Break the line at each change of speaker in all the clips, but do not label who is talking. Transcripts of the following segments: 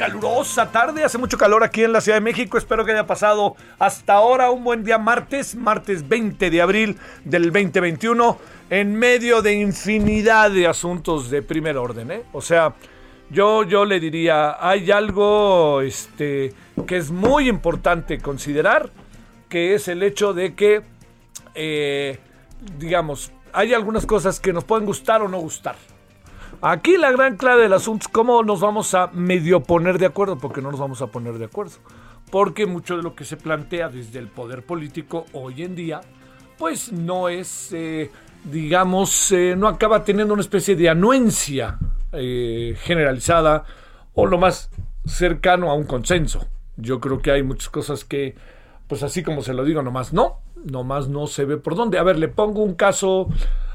Calurosa tarde. Hace mucho calor aquí en la Ciudad de México. Espero que haya pasado hasta ahora un buen día martes, martes 20 de abril del 2021, en medio de infinidad de asuntos de primer orden. ¿eh? O sea, yo, yo le diría, hay algo este, que es muy importante considerar, que es el hecho de que, eh, digamos, hay algunas cosas que nos pueden gustar o no gustar. Aquí la gran clave del asunto es cómo nos vamos a medio poner de acuerdo, porque no nos vamos a poner de acuerdo. Porque mucho de lo que se plantea desde el poder político hoy en día, pues no es, eh, digamos, eh, no acaba teniendo una especie de anuencia eh, generalizada o lo más cercano a un consenso. Yo creo que hay muchas cosas que, pues así como se lo digo, nomás no, nomás no se ve por dónde. A ver, le pongo un caso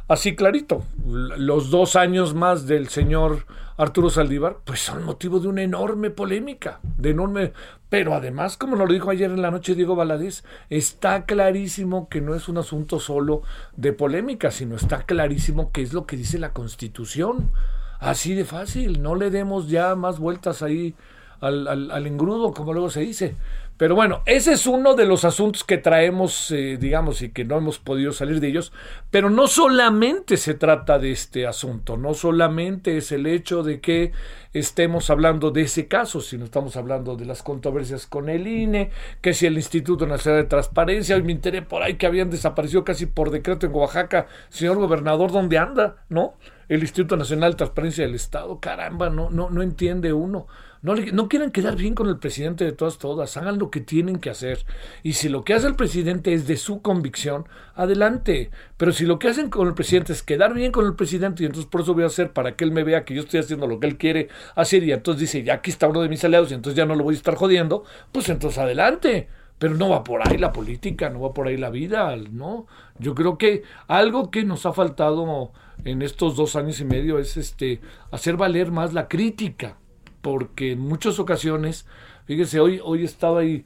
así clarito. Los dos años más del señor Arturo Saldívar, pues son motivo de una enorme polémica, de enorme... Pero además, como lo dijo ayer en la noche Diego Valadez, está clarísimo que no es un asunto solo de polémica, sino está clarísimo que es lo que dice la Constitución. Así de fácil, no le demos ya más vueltas ahí al, al engrudo, como luego se dice. Pero bueno, ese es uno de los asuntos que traemos, eh, digamos, y que no hemos podido salir de ellos. Pero no solamente se trata de este asunto, no solamente es el hecho de que estemos hablando de ese caso, sino estamos hablando de las controversias con el INE, que si el Instituto Nacional de Transparencia, hoy me enteré por ahí que habían desaparecido casi por decreto en Oaxaca, señor gobernador, ¿dónde anda? ¿No? El Instituto Nacional de Transparencia del Estado, caramba, no, no, no entiende uno. No, no quieran quedar bien con el presidente de todas, todas. Hagan lo que tienen que hacer. Y si lo que hace el presidente es de su convicción, adelante. Pero si lo que hacen con el presidente es quedar bien con el presidente, y entonces por eso voy a hacer para que él me vea que yo estoy haciendo lo que él quiere hacer, y entonces dice, ya aquí está uno de mis aliados, y entonces ya no lo voy a estar jodiendo, pues entonces adelante. Pero no va por ahí la política, no va por ahí la vida, ¿no? Yo creo que algo que nos ha faltado en estos dos años y medio es este hacer valer más la crítica porque en muchas ocasiones, fíjese, hoy, hoy he estado ahí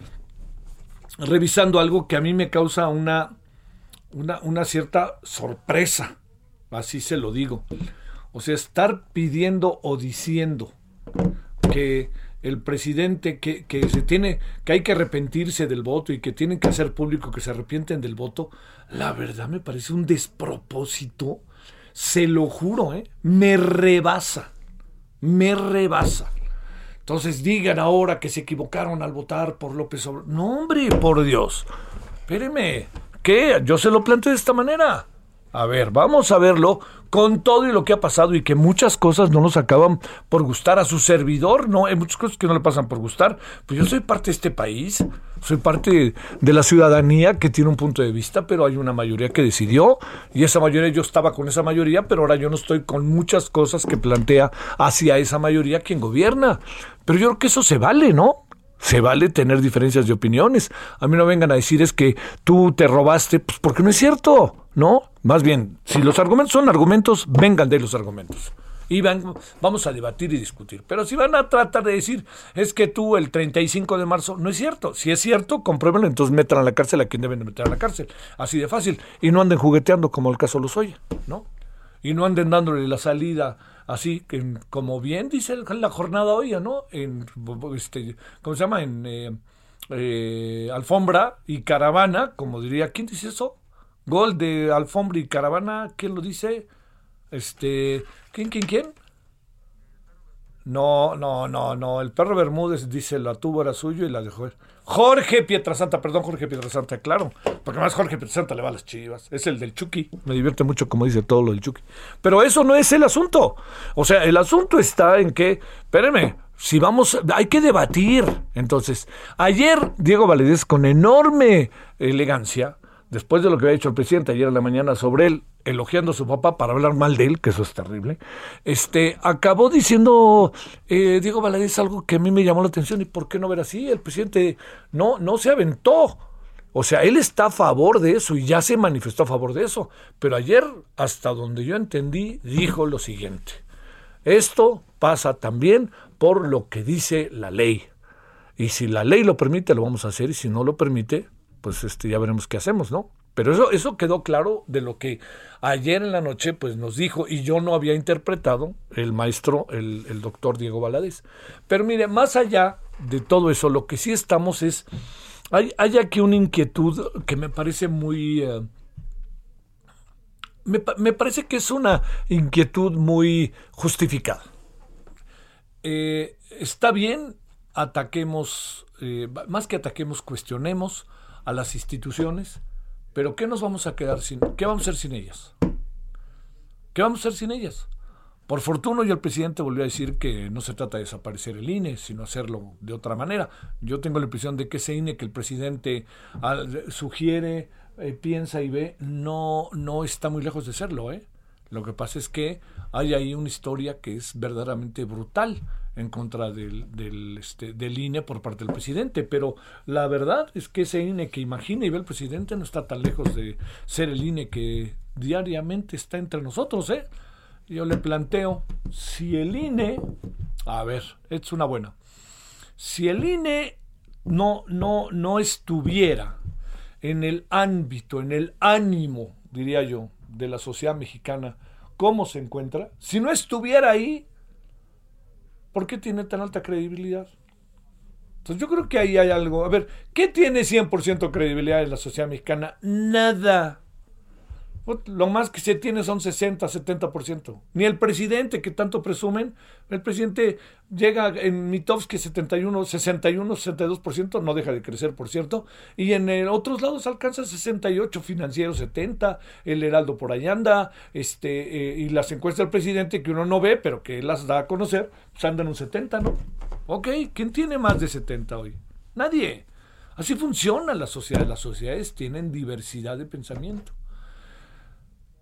revisando algo que a mí me causa una, una, una cierta sorpresa, así se lo digo. O sea, estar pidiendo o diciendo que el presidente que, que, se tiene, que hay que arrepentirse del voto y que tienen que hacer público que se arrepienten del voto, la verdad me parece un despropósito. Se lo juro, ¿eh? me rebasa, me rebasa. Entonces digan ahora que se equivocaron al votar por López Obrador. No, hombre, por Dios. Espéreme, ¿qué? Yo se lo planteo de esta manera. A ver, vamos a verlo con todo y lo que ha pasado y que muchas cosas no nos acaban por gustar a su servidor, ¿no? Hay muchas cosas que no le pasan por gustar. Pues yo soy parte de este país, soy parte de la ciudadanía que tiene un punto de vista, pero hay una mayoría que decidió y esa mayoría, yo estaba con esa mayoría, pero ahora yo no estoy con muchas cosas que plantea hacia esa mayoría quien gobierna. Pero yo creo que eso se vale, ¿no? Se vale tener diferencias de opiniones. A mí no vengan a decir es que tú te robaste, pues porque no es cierto, ¿no? Más bien, si los argumentos son argumentos, vengan de los argumentos. Y van, vamos a debatir y discutir. Pero si van a tratar de decir, es que tú el 35 de marzo, no es cierto. Si es cierto, compruébenlo, entonces metan a la cárcel a quien deben de meter a la cárcel. Así de fácil. Y no anden jugueteando como el caso los oye, ¿no? Y no anden dándole la salida así que como bien dice la jornada hoy, ¿no? En, este, ¿Cómo se llama? En eh, eh, alfombra y caravana, como diría, ¿quién dice eso? Gol de alfombra y caravana, ¿quién lo dice? Este, ¿quién, quién, quién? No, no, no, no. El perro Bermúdez dice la tuvo era suyo y la dejó. Jorge Pietrasanta, perdón, Jorge Pietrasanta, claro. Porque más Jorge Pietrasanta le va a las chivas. Es el del Chucky. Me divierte mucho como dice todo lo del Chucky. Pero eso no es el asunto. O sea, el asunto está en que, espérenme, si vamos, hay que debatir. Entonces, ayer Diego Valedez con enorme elegancia después de lo que había dicho el presidente ayer en la mañana sobre él, elogiando a su papá para hablar mal de él, que eso es terrible, este, acabó diciendo eh, Diego Valadez algo que a mí me llamó la atención. ¿Y por qué no ver así? El presidente no, no se aventó. O sea, él está a favor de eso y ya se manifestó a favor de eso. Pero ayer, hasta donde yo entendí, dijo lo siguiente. Esto pasa también por lo que dice la ley. Y si la ley lo permite, lo vamos a hacer. Y si no lo permite, pues este, ya veremos qué hacemos, ¿no? Pero eso, eso quedó claro de lo que ayer en la noche pues, nos dijo y yo no había interpretado el maestro, el, doctor Diego Valadez. Pero mire, más allá de todo eso, lo que sí estamos es, hay, aquí una inquietud que me parece muy... Eh, me, parece que es una inquietud muy justificada. Eh, está bien, ataquemos, eh, más que ataquemos, cuestionemos, a las instituciones, pero ¿qué nos vamos a quedar sin? ¿Qué vamos a hacer sin ellas? ¿Qué vamos a hacer sin ellas? Por fortuna, y el presidente volvió a decir que no se trata de desaparecer el INE, sino hacerlo de otra manera. Yo tengo la impresión de que ese INE que el presidente sugiere, eh, piensa y ve, no, no está muy lejos de serlo. ¿eh? Lo que pasa es que hay ahí una historia que es verdaderamente brutal en contra del, del, este, del INE por parte del presidente. Pero la verdad es que ese INE que imagina y ve el presidente no está tan lejos de ser el INE que diariamente está entre nosotros. ¿eh? Yo le planteo, si el INE, a ver, es una buena, si el INE no, no, no estuviera en el ámbito, en el ánimo, diría yo, de la sociedad mexicana, ¿cómo se encuentra? Si no estuviera ahí, ¿Por qué tiene tan alta credibilidad? Entonces yo creo que ahí hay algo. A ver, ¿qué tiene 100% credibilidad en la sociedad mexicana? Nada. Lo más que se tiene son 60, 70%. Ni el presidente que tanto presumen, el presidente llega en Mitovsky 71, 61, 62%, no deja de crecer, por cierto, y en otros lados alcanza 68, financiero 70, el Heraldo por allá anda, este, eh, y las encuestas del presidente que uno no ve, pero que las da a conocer, pues andan un 70, ¿no? Ok, ¿quién tiene más de 70 hoy? Nadie. Así funciona la sociedad. Las sociedades tienen diversidad de pensamiento.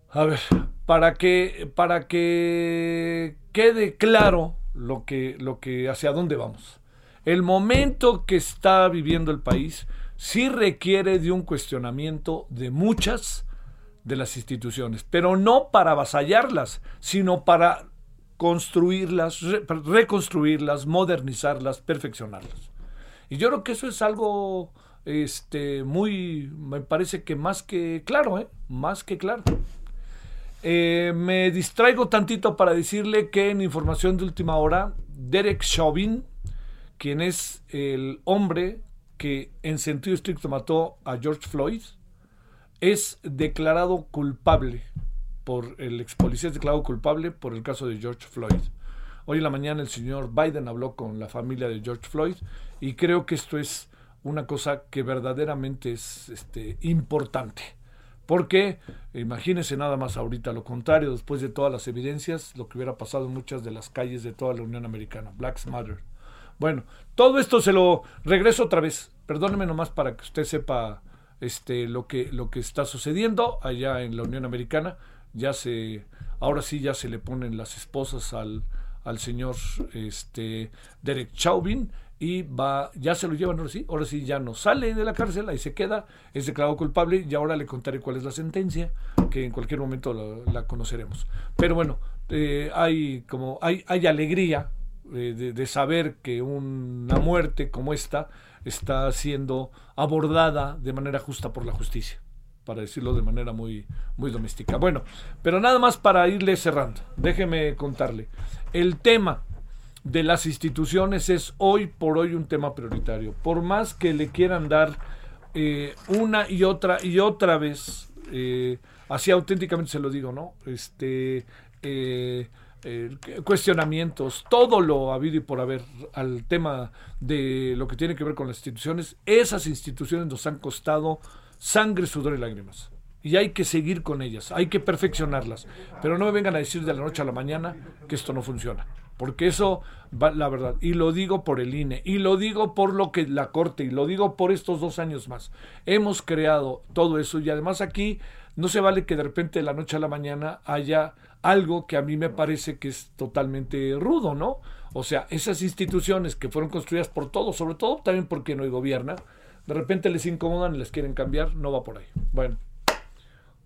A ver, para que, para que quede claro lo que, lo que, hacia dónde vamos. El momento que está viviendo el país sí requiere de un cuestionamiento de muchas de las instituciones, pero no para avasallarlas, sino para construirlas, reconstruirlas, modernizarlas, perfeccionarlas. Y yo creo que eso es algo este, muy, me parece que más que claro, ¿eh? más que claro. Eh, me distraigo tantito para decirle que en información de última hora, Derek Chauvin, quien es el hombre que en sentido estricto mató a George Floyd, es declarado culpable por el ex policía es declarado culpable por el caso de George Floyd. Hoy en la mañana el señor Biden habló con la familia de George Floyd y creo que esto es una cosa que verdaderamente es este, importante. Porque imagínense nada más ahorita lo contrario, después de todas las evidencias, lo que hubiera pasado en muchas de las calles de toda la Unión Americana. Black Matter. Bueno, todo esto se lo regreso otra vez. Perdóneme nomás para que usted sepa este, lo, que, lo que está sucediendo allá en la Unión Americana. Ya se, ahora sí ya se le ponen las esposas al, al señor este, Derek Chauvin y va, ya se lo llevan ahora sí, ahora sí ya no sale de la cárcel, ahí se queda, es declarado culpable y ahora le contaré cuál es la sentencia, que en cualquier momento la, conoceremos. Pero bueno, eh, hay como hay, hay alegría eh, de, de, saber que una muerte como esta está siendo abordada de manera justa por la justicia, para decirlo de manera muy, muy doméstica. Bueno, pero nada más para irle cerrando, déjeme contarle. El tema de las instituciones es hoy por hoy un tema prioritario. Por más que le quieran dar eh, una y otra y otra vez, eh, así auténticamente se lo digo, ¿no? Este eh, cuestionamientos, todo lo habido y por haber al tema de lo que tiene que ver con las instituciones, esas instituciones nos han costado sangre, sudor y lágrimas y hay que seguir con ellas, hay que perfeccionarlas. Pero no me vengan a decir de la noche a la mañana que esto no funciona. Porque eso, va, la verdad, y lo digo por el INE, y lo digo por lo que la Corte, y lo digo por estos dos años más. Hemos creado todo eso y además aquí no se vale que de repente de la noche a la mañana haya algo que a mí me parece que es totalmente rudo, ¿no? O sea, esas instituciones que fueron construidas por todos, sobre todo también porque no gobierna, de repente les incomodan y les quieren cambiar, no va por ahí. Bueno,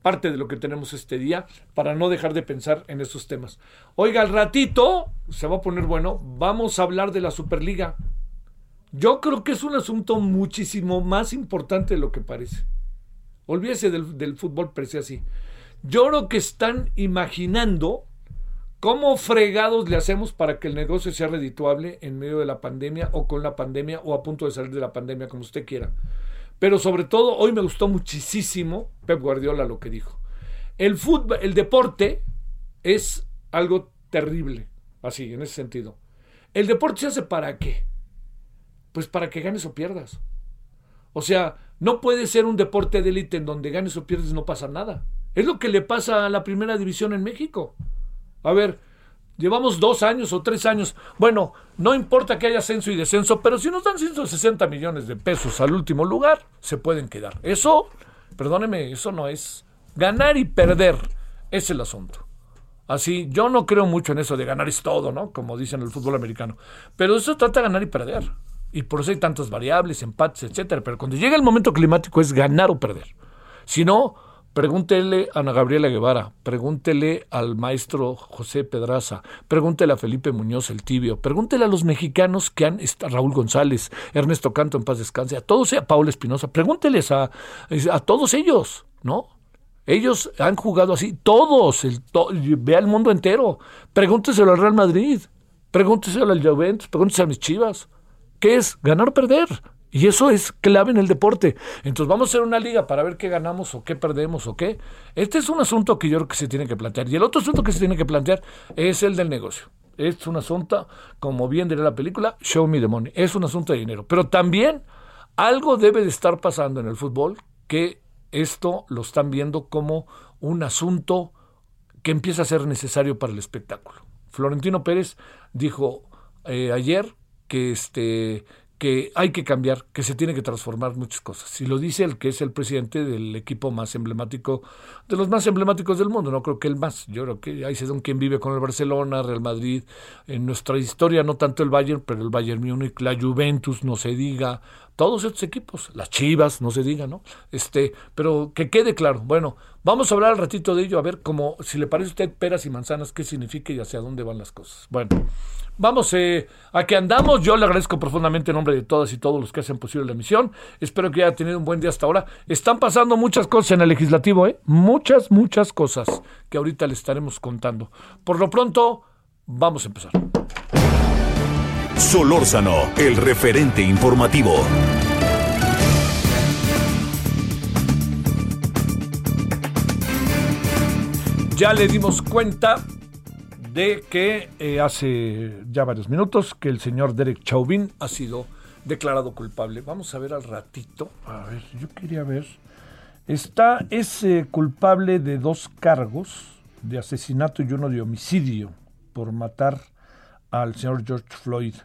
parte de lo que tenemos este día para no dejar de pensar en esos temas. Oiga, al ratito se va a poner bueno, vamos a hablar de la Superliga. Yo creo que es un asunto muchísimo más importante de lo que parece. Olvídese del, del fútbol, parece así. Yo creo que están imaginando cómo fregados le hacemos para que el negocio sea redituable en medio de la pandemia o con la pandemia o a punto de salir de la pandemia, como usted quiera. Pero sobre todo, hoy me gustó muchísimo Pep Guardiola lo que dijo. El fútbol, el deporte es algo terrible, así, en ese sentido. ¿El deporte se hace para qué? Pues para que ganes o pierdas. O sea, no puede ser un deporte de élite en donde ganes o pierdes no pasa nada. Es lo que le pasa a la primera división en México. A ver, Llevamos dos años o tres años. Bueno, no importa que haya ascenso y descenso, pero si nos dan 160 millones de pesos al último lugar, se pueden quedar. Eso, perdóneme, eso no es. Ganar y perder es el asunto. Así, yo no creo mucho en eso de ganar es todo, ¿no? Como dicen en el fútbol americano. Pero eso trata de ganar y perder. Y por eso hay tantas variables, empates, etcétera. Pero cuando llega el momento climático es ganar o perder. Si no, Pregúntele a Ana Gabriela Guevara, pregúntele al maestro José Pedraza, pregúntele a Felipe Muñoz el Tibio, pregúntele a los mexicanos que han, Raúl González, Ernesto Canto en paz descanse, a todos, a Paula Espinosa, pregúnteles a, a todos ellos, ¿no? Ellos han jugado así, todos, el, ve al mundo entero. Pregúnteselo al Real Madrid, pregúnteselo al Juventus, pregúnteselo a mis chivas. ¿Qué es? ¿Ganar o perder? Y eso es clave en el deporte. Entonces vamos a hacer una liga para ver qué ganamos o qué perdemos o qué. Este es un asunto que yo creo que se tiene que plantear. Y el otro asunto que se tiene que plantear es el del negocio. Es un asunto, como bien diría la película, show me the money. Es un asunto de dinero. Pero también algo debe de estar pasando en el fútbol que esto lo están viendo como un asunto que empieza a ser necesario para el espectáculo. Florentino Pérez dijo eh, ayer que este que hay que cambiar, que se tiene que transformar muchas cosas. Y lo dice el que es el presidente del equipo más emblemático, de los más emblemáticos del mundo, no creo que el más, yo creo que ahí se don quien vive con el Barcelona, Real Madrid, en nuestra historia no tanto el Bayern, pero el Bayern Múnich, la Juventus, no se diga, todos estos equipos, las Chivas, no se diga, ¿no? Este, pero que quede claro. Bueno, vamos a hablar al ratito de ello, a ver cómo, si le parece a usted peras y manzanas, qué significa y hacia dónde van las cosas. Bueno, Vamos eh, a que andamos. Yo le agradezco profundamente en nombre de todas y todos los que hacen posible la emisión. Espero que haya tenido un buen día hasta ahora. Están pasando muchas cosas en el legislativo, ¿eh? Muchas, muchas cosas que ahorita le estaremos contando. Por lo pronto, vamos a empezar.
Solórzano, el referente informativo.
Ya le dimos cuenta de que eh, hace ya varios minutos que el señor Derek Chauvin ha sido declarado culpable. Vamos a ver al ratito. A ver, yo quería ver. Está, es eh, culpable de dos cargos de asesinato y uno de homicidio por matar al señor George Floyd.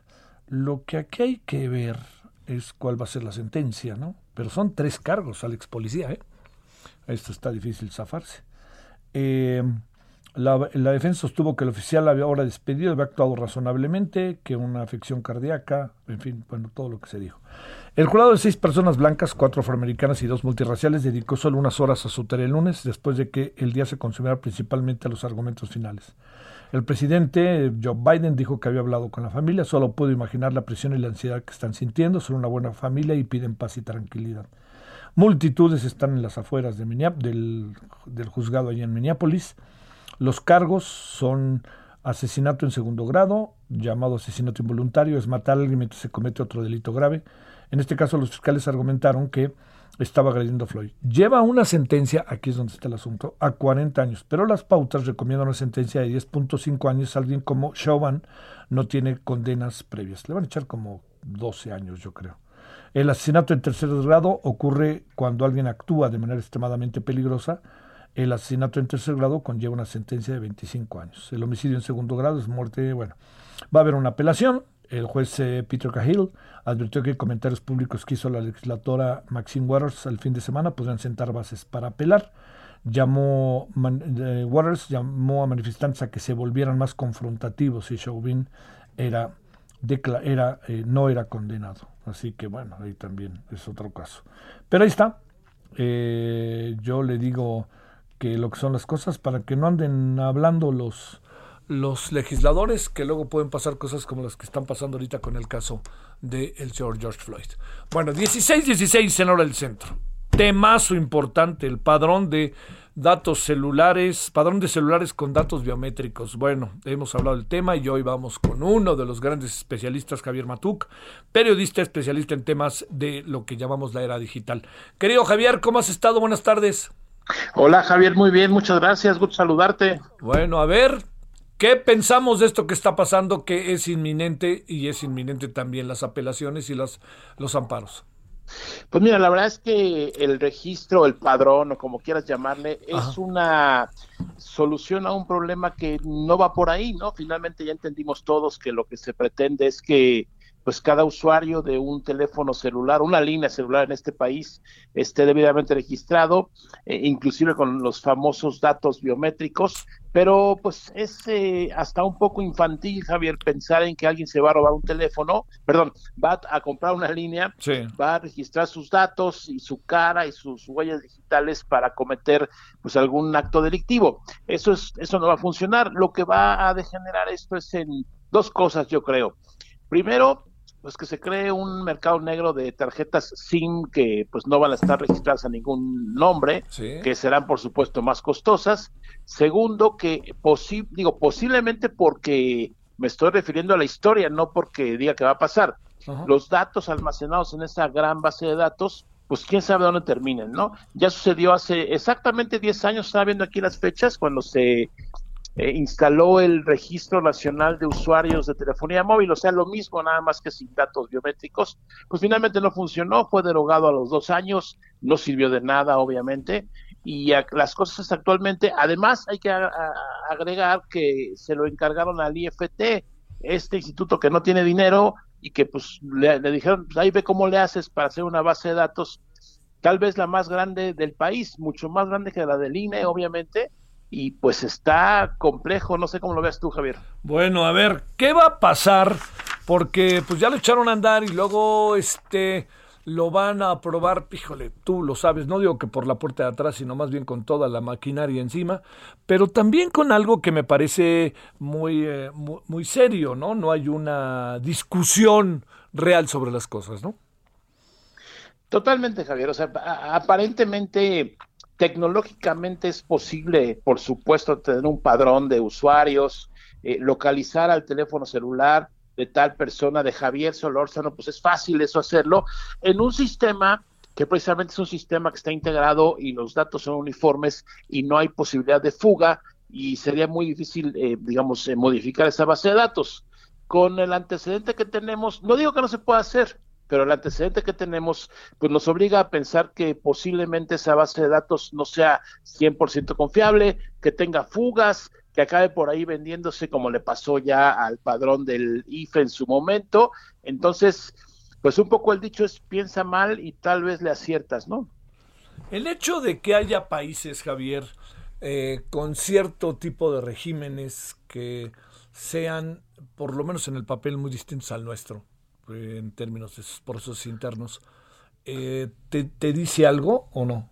Lo que aquí hay que ver es cuál va a ser la sentencia, ¿no? Pero son tres cargos al ex policía, ¿eh? Esto está difícil zafarse. Eh, la, defensa sostuvo que el oficial había ahora despedido, había actuado razonablemente, que una afección cardíaca, en fin, bueno, todo lo que se dijo. El jurado de seis personas blancas, cuatro afroamericanas y dos multirraciales dedicó solo unas horas a su tarea el lunes, después de que el día se consumiera principalmente a los argumentos finales. El presidente Joe Biden dijo que había hablado con la familia, solo puedo imaginar la presión y la ansiedad que están sintiendo, son una buena familia y piden paz y tranquilidad. Multitudes están en las afueras de del, del juzgado allí en Minneapolis. Los cargos son asesinato en segundo grado, llamado asesinato involuntario, es matar a alguien mientras se comete otro delito grave. En este caso, los fiscales argumentaron que estaba agrediendo a Floyd. Lleva una sentencia, aquí es donde está el asunto, a 40 años, pero las pautas recomiendan una sentencia de 10.5 años. Alguien como Chauvin no tiene condenas previas. Le van a echar como 12 años, yo creo. El asesinato en tercer grado ocurre cuando alguien actúa de manera extremadamente peligrosa. El asesinato en tercer grado conlleva una sentencia de 25 años. El homicidio en segundo grado es muerte, bueno, va a haber una apelación. El juez eh, Peter Cahill advirtió que comentarios públicos que hizo la legislatora Maxine Waters al fin de semana podrían sentar bases para apelar. Llamó, eh, Waters llamó a manifestantes a que se volvieran más confrontativos y Chauvin era eh, no era condenado. Así que bueno, ahí también es otro caso. Pero ahí está. Yo le digo que lo que son las cosas para que no anden hablando los, los legisladores que luego pueden pasar cosas como las que están pasando ahorita con el caso del de señor George Floyd. Bueno, 16-16 en hora del centro. Temazo importante, el padrón de datos celulares, padrón de celulares con datos biométricos. Bueno, hemos hablado del tema y hoy vamos con uno de los grandes especialistas, Javier Matuk, periodista especialista en temas de lo que llamamos la era digital. Querido Javier, ¿cómo has estado? Buenas tardes.
Hola Javier, muy bien, muchas gracias, gusto saludarte.
Bueno, a ver, ¿qué pensamos de esto que está pasando que es inminente y es inminente también las apelaciones y los, los amparos?
Pues mira, la verdad es que el registro, el padrón o como quieras llamarle, es una solución a un problema que no va por ahí, ¿no? Finalmente ya entendimos todos que lo que se pretende es que pues cada usuario de un teléfono celular, una línea celular en este país, esté debidamente registrado, eh, inclusive con los famosos datos biométricos, pero pues es eh, hasta un poco infantil, Javier, pensar en que alguien se va a robar un teléfono, perdón, va a comprar una línea, va a registrar sus datos y su cara y sus huellas digitales para cometer pues algún acto delictivo. Eso es, eso no va a funcionar. Lo que va a degenerar esto es en dos cosas, yo creo. Primero, pues que se cree un mercado negro de tarjetas SIM que pues no van a estar registradas a ningún nombre, que serán por supuesto más costosas. Segundo, que digo posiblemente porque me estoy refiriendo a la historia, no porque diga que va a pasar. Los datos almacenados en esa gran base de datos, pues quién sabe dónde terminen, ¿no? Ya sucedió hace exactamente 10 años, estaba viendo aquí las fechas, cuando se eh, instaló el Registro Nacional de Usuarios de Telefonía Móvil, o sea, lo mismo, nada más que sin datos biométricos, pues finalmente no funcionó, fue derogado a los dos años, no sirvió de nada, obviamente, y las cosas actualmente, además hay que agregar que se lo encargaron al IFT, este instituto que no tiene dinero y que pues le, le dijeron, pues ahí ve cómo le haces para hacer una base de datos, tal vez la más grande del país, mucho más grande que la del INE, obviamente, y pues está complejo, no sé cómo lo ves tú, Javier.
Bueno, a ver, ¿qué va a pasar? Porque pues ya lo echaron a andar y luego este lo van a aprobar, híjole, tú lo sabes, no digo que por la puerta de atrás, sino más bien con toda la maquinaria encima, pero también con algo que me parece muy, eh, muy, muy serio, ¿no? No hay una discusión real sobre las cosas, ¿no?
Totalmente, Javier. O sea, aparentemente Tecnológicamente es posible, por supuesto, tener un padrón de usuarios, eh, localizar al teléfono celular, de tal persona, de Javier Solórzano, pues es fácil eso hacerlo en un sistema que precisamente es un sistema que está integrado y los datos son uniformes y no hay posibilidad de fuga y sería muy difícil, eh, digamos, eh, modificar esa base de datos. Con el antecedente que tenemos, no digo que no se pueda hacer, pero el antecedente que tenemos pues nos obliga a pensar que posiblemente esa base de datos no sea 100% confiable, que tenga fugas, que acabe por ahí vendiéndose como le pasó ya al padrón del IFE en su momento. Entonces, pues un poco el dicho es piensa mal y tal vez le aciertas, ¿no?
El hecho de que haya países, Javier, eh, con cierto tipo de regímenes que sean, por lo menos en el papel, muy distintos al nuestro, en términos de procesos internos. Eh, ¿te, dice algo o no?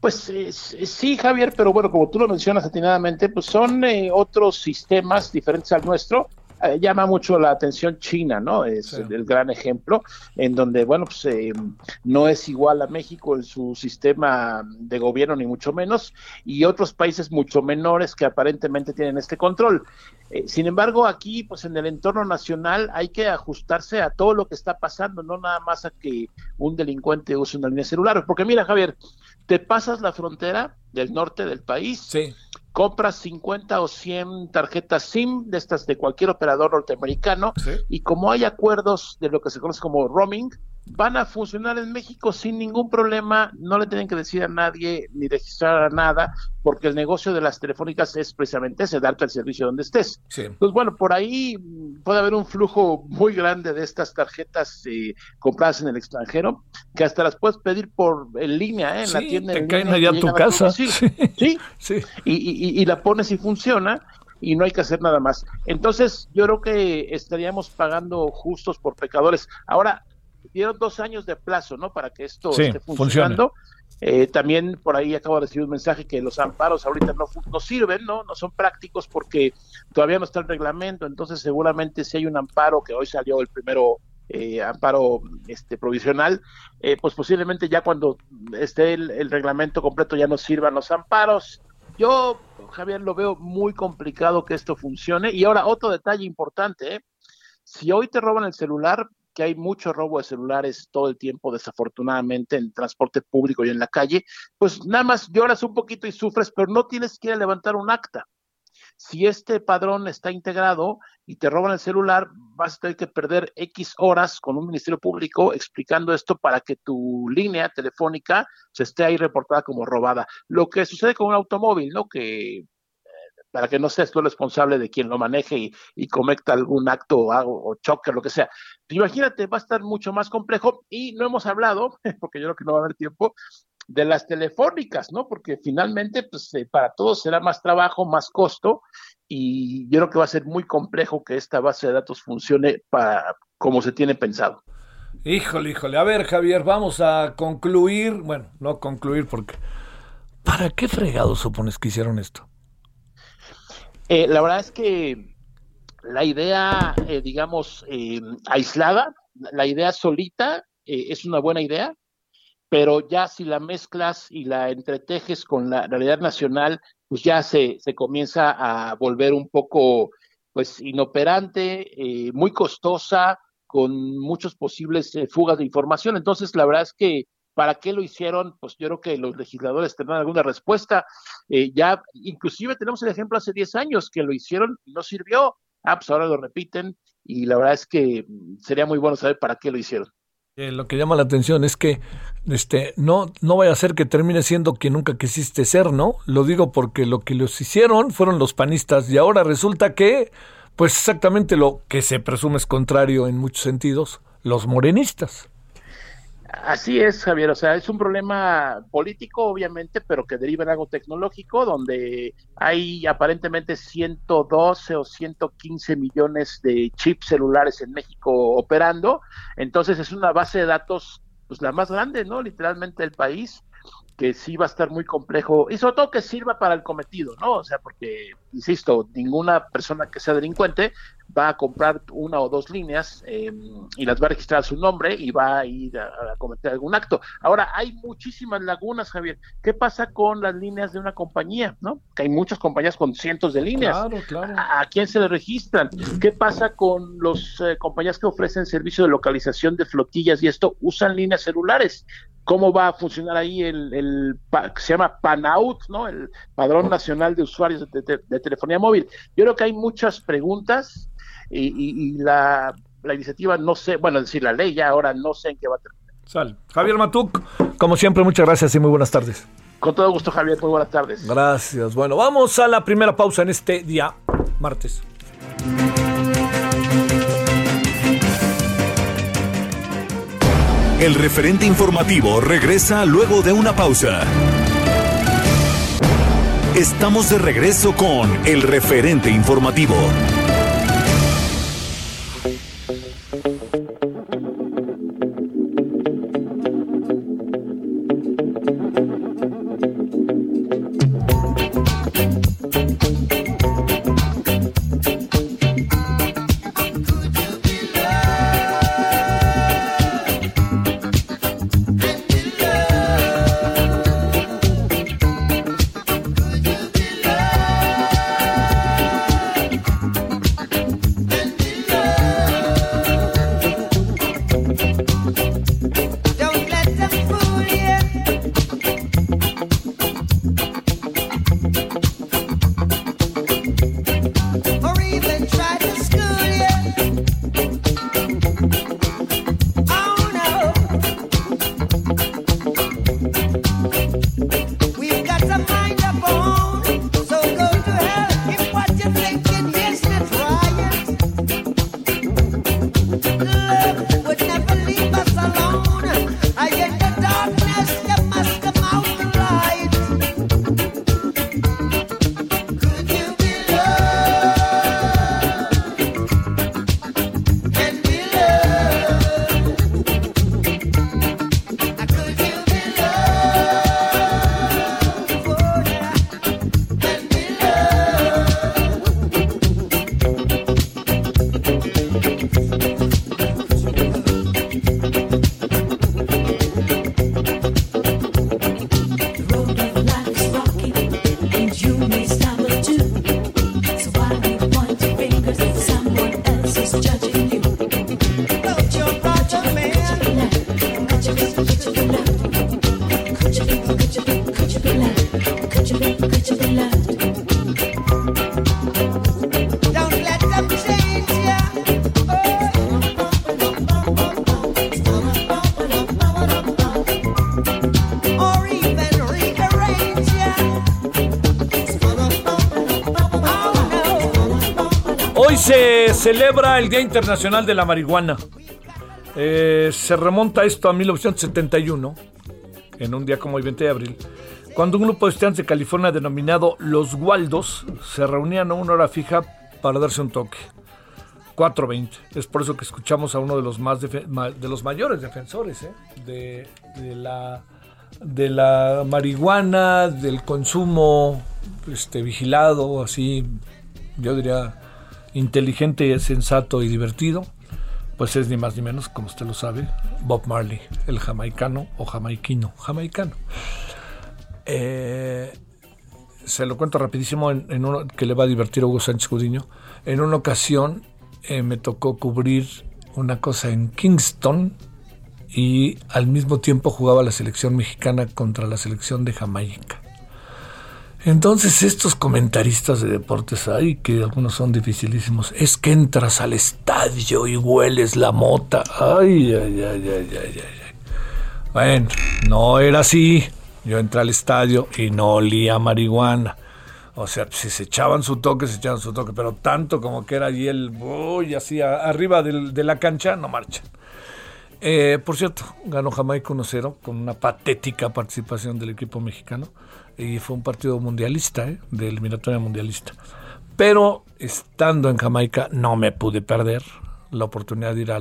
Pues eh, sí, Javier, pero bueno, como tú lo mencionas atinadamente, pues son eh, otros sistemas diferentes al nuestro eh, llama mucho la atención China, ¿no? Es el, gran ejemplo, en donde, bueno, pues eh, no es igual a México en su sistema de gobierno, ni mucho menos, y otros países mucho menores que aparentemente tienen este control. Eh, sin embargo, aquí, pues en el entorno nacional hay que ajustarse a todo lo que está pasando, no nada más a que un delincuente use una línea celular, porque mira, Javier, te pasas la frontera del norte del país.
Sí
compras 50 o 100 tarjetas SIM de estas de cualquier operador norteamericano y como hay acuerdos de lo que se conoce como roaming, van a funcionar en México sin ningún problema, no le tienen que decir a nadie ni registrar a nada, porque el negocio de las telefónicas es precisamente ese, darte el servicio donde estés. Entonces, bueno, por ahí puede haber un flujo muy grande de estas tarjetas eh, compradas en el extranjero, que hasta las puedes pedir por en línea, ¿eh? en la tienda.
Te caen allá a tu casa.
sí, sí. Y, y la pones y funciona y no hay que hacer nada más. Entonces, yo creo que estaríamos pagando justos por pecadores. Ahora, dieron dos años de plazo, ¿no? Para que esto esté funcionando. Eh, también por ahí acabo de recibir un mensaje que los amparos ahorita no, no sirven, ¿no? No son prácticos porque todavía no está el reglamento, entonces seguramente si hay un amparo que hoy salió el primero eh, amparo este provisional, eh, pues posiblemente ya cuando esté el, el, reglamento completo ya no sirvan los amparos. Yo, Javier, lo veo muy complicado que esto funcione. Y ahora otro detalle importante, ¿eh? si hoy te roban el celular, que hay mucho robo de celulares todo el tiempo, desafortunadamente, en transporte público y en la calle, pues nada más lloras un poquito y sufres, pero no tienes que levantar un acta. Si este padrón está integrado y te roban el celular, vas a tener que perder X horas con un ministerio público explicando esto para que tu línea telefónica se esté ahí reportada como robada. Lo que sucede con un automóvil, ¿no? Que para que no seas tú responsable de quien lo maneje y, cometa algún acto o, o choque, lo que sea. Imagínate, va a estar mucho más complejo y no hemos hablado, porque yo creo que no va a haber tiempo, de las telefónicas, ¿no? Porque finalmente, pues eh, para todos será más trabajo, más costo y yo creo que va a ser muy complejo que esta base de datos funcione para como se tiene pensado.
Híjole, híjole. A ver, Javier, vamos a concluir, bueno, no concluir porque ¿para qué fregado supones que hicieron esto?
Eh, la verdad es que la idea, eh, digamos, eh, aislada, la idea solita es una buena idea, pero ya si la mezclas y la entretejes con la realidad nacional, pues ya se, se comienza a volver un poco, pues, inoperante, muy costosa, con muchos posibles fugas de información. Entonces, la verdad es que ¿Para qué lo hicieron? Pues yo creo que los legisladores tendrán alguna respuesta. Eh, ya, inclusive tenemos el ejemplo hace 10 años que lo hicieron y no sirvió. Ah, pues ahora lo repiten y la verdad es que mm, sería muy bueno saber para qué lo hicieron.
Eh, lo que llama la atención es que este no no vaya a ser que termine siendo quien nunca quisiste ser, ¿no? Lo digo porque lo que los hicieron fueron los panistas y ahora resulta que pues exactamente lo que se presume es contrario en muchos sentidos, los morenistas.
Así es, Javier. O sea, es un problema político, obviamente, pero que deriva en algo tecnológico, donde hay aparentemente 112 o 115 millones de chips celulares en México operando. Entonces, es una base de datos, pues la más grande, ¿no? Literalmente del país que sí va a estar muy complejo y sobre todo que sirva para el cometido, ¿no? O sea, porque, insisto, ninguna persona que sea delincuente va a comprar una o dos líneas em, y las va a registrar a su nombre y va a ir a, cometer algún acto. Ahora, hay muchísimas lagunas, Javier. ¿Qué pasa con las líneas de una compañía, no? Que hay muchas compañías con cientos de líneas.
Claro, claro.
¿A, quién se le registran? ¿Qué pasa con las eh, compañías que ofrecen servicio de localización de flotillas y esto usan líneas celulares? cómo va a funcionar ahí el, el se llama PANAUT, ¿no? El Padrón Nacional de Usuarios de, Telefonía Móvil. Yo creo que hay muchas preguntas y, la, iniciativa no sé, bueno, es decir, la ley ya ahora no sé en qué va a terminar.
Sal. Javier Matuk, como siempre, muchas gracias y muy buenas tardes.
Con todo gusto, Javier, muy buenas tardes.
Gracias. Bueno, vamos a la primera pausa en este día, martes.
El referente informativo regresa luego de una pausa. Estamos de regreso con el referente informativo.
Celebra el Día Internacional de la Marihuana. Eh, se remonta esto a 1971, en un día como el 20 de abril, cuando un grupo de estudiantes de California denominado Los Waldos se reunían a una hora fija para darse un toque. 4.20. Es por eso que escuchamos a uno de los, más de los mayores defensores ¿eh? de, de, la, de la marihuana, del consumo este, vigilado, así, yo diría inteligente, sensato y divertido, pues es ni más ni menos, como usted lo sabe, Bob Marley, el jamaicano o jamaiquino, jamaicano. Eh, se lo cuento rapidísimo en, uno que le va a divertir a Hugo Sánchez Cudiño. En una ocasión eh, me tocó cubrir una cosa en Kingston y al mismo tiempo jugaba la selección mexicana contra la selección de Jamaica. Entonces estos comentaristas de deportes hay, que algunos son dificilísimos, es que entras al estadio y hueles la mota. Ay, ay, ay, ay, ay, ay. Bueno, no era así. Yo entré al estadio y no olía marihuana. O sea, si se echaban su toque, se echaban su toque, pero tanto como que era allí el, uy, así arriba de la cancha, no marchan. Eh, por cierto, ganó Jamaica 1-0 con una patética participación del equipo mexicano y fue un partido mundialista, ¿eh? de eliminatoria mundialista. Pero estando en Jamaica no me pude perder la oportunidad de ir a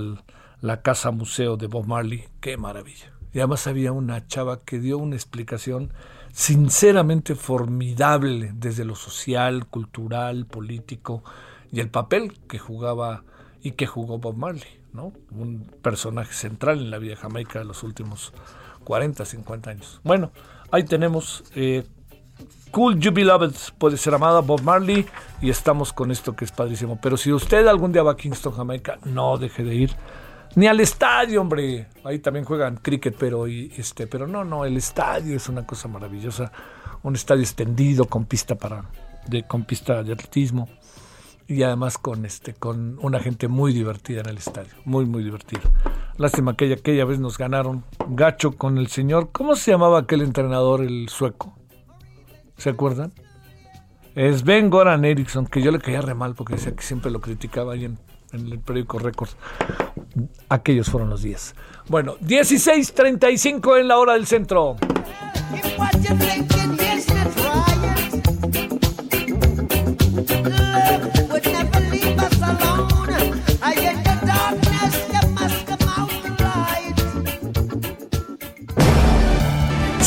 la casa museo de Bob Marley. Qué maravilla. Y además había una chava que dio una explicación sinceramente formidable desde lo social, cultural, político y el papel que jugaba y que jugó Bob Marley, ¿no? Un personaje central en la vida de Jamaica de los últimos 40, 50 años. Bueno, ahí tenemos eh, Cool You Beloved puede ser amada Bob Marley y estamos con esto que es padrísimo. Pero si usted algún día va a Kingston, Jamaica, no deje de ir ni al estadio, hombre. Ahí también juegan cricket, pero este, pero no, no, el estadio es una cosa maravillosa, un estadio extendido con pista para de con pista de atletismo y además con este con una gente muy divertida en el estadio, muy muy divertida. Lástima que aquella vez nos ganaron gacho con el señor, ¿cómo se llamaba aquel entrenador el sueco? ¿Se acuerdan? Es Ben Goran Eriksson, que yo le caía re mal porque decía que siempre lo criticaba ahí en, el periódico Records. Aquellos fueron los días. Bueno, 16.35 en la hora del centro.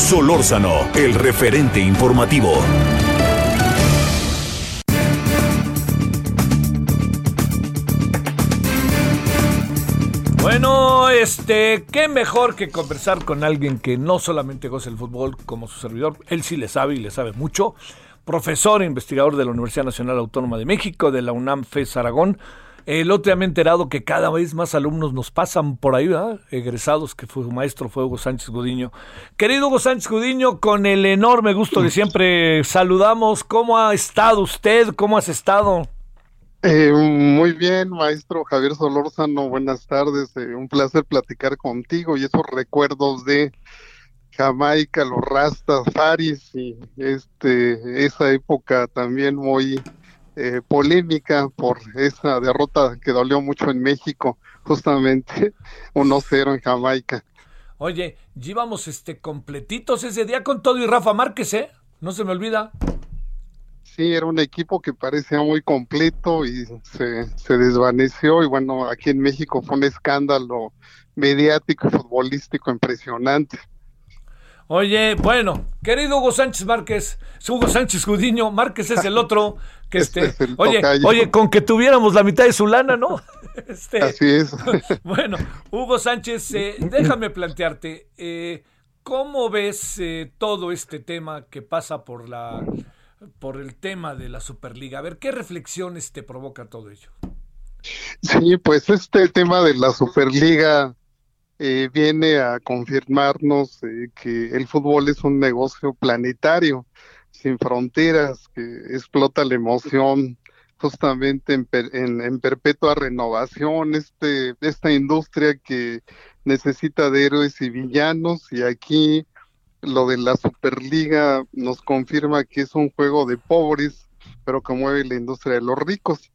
Solórzano, el referente informativo.
Bueno, este, qué mejor que conversar con alguien que no solamente goza el fútbol como su servidor, él sí le sabe y le sabe mucho. Profesor e investigador de la Universidad Nacional Autónoma de México, de la UNAM FES Aragón, el otro día me he enterado que cada vez más alumnos nos pasan por ahí, ¿verdad? egresados, que fue su maestro, fue Hugo Sánchez Gudiño. Querido Hugo Sánchez Gudiño, con el enorme gusto de siempre saludamos. ¿Cómo ha estado usted? ¿Cómo has estado?
Eh, muy bien, maestro Javier Solórzano, buenas tardes. Eh, un placer platicar contigo y esos recuerdos de Jamaica, los Rastas, Faris y este, esa época también muy eh, polémica por esa derrota que dolió mucho en México, justamente 1-0 en Jamaica.
Oye, llevamos este completitos ese día con todo y Rafa Márquez, ¿eh? No se me olvida.
Sí, era un equipo que parecía muy completo y se, se desvaneció y bueno, aquí en México fue un escándalo mediático y futbolístico impresionante.
Oye, bueno, querido Hugo Sánchez Márquez, Hugo Sánchez Judiño, Márquez es el otro, que este, oye, oye, con que tuviéramos la mitad de su lana, ¿no?
Este, Así es.
bueno, Hugo Sánchez, eh, déjame plantearte, eh, ¿cómo ves eh, todo este tema que pasa por la, por el tema de la Superliga? A ver, ¿qué reflexiones te provoca todo ello?
Sí, pues este tema de la Superliga eh, viene a confirmarnos eh, que el fútbol es un negocio planetario, sin fronteras, que explota la emoción justamente en, en, perpetua renovación, este, esta industria que necesita de héroes y villanos, y aquí lo de la Superliga nos confirma que es un juego de pobres, pero que mueve la industria de los ricos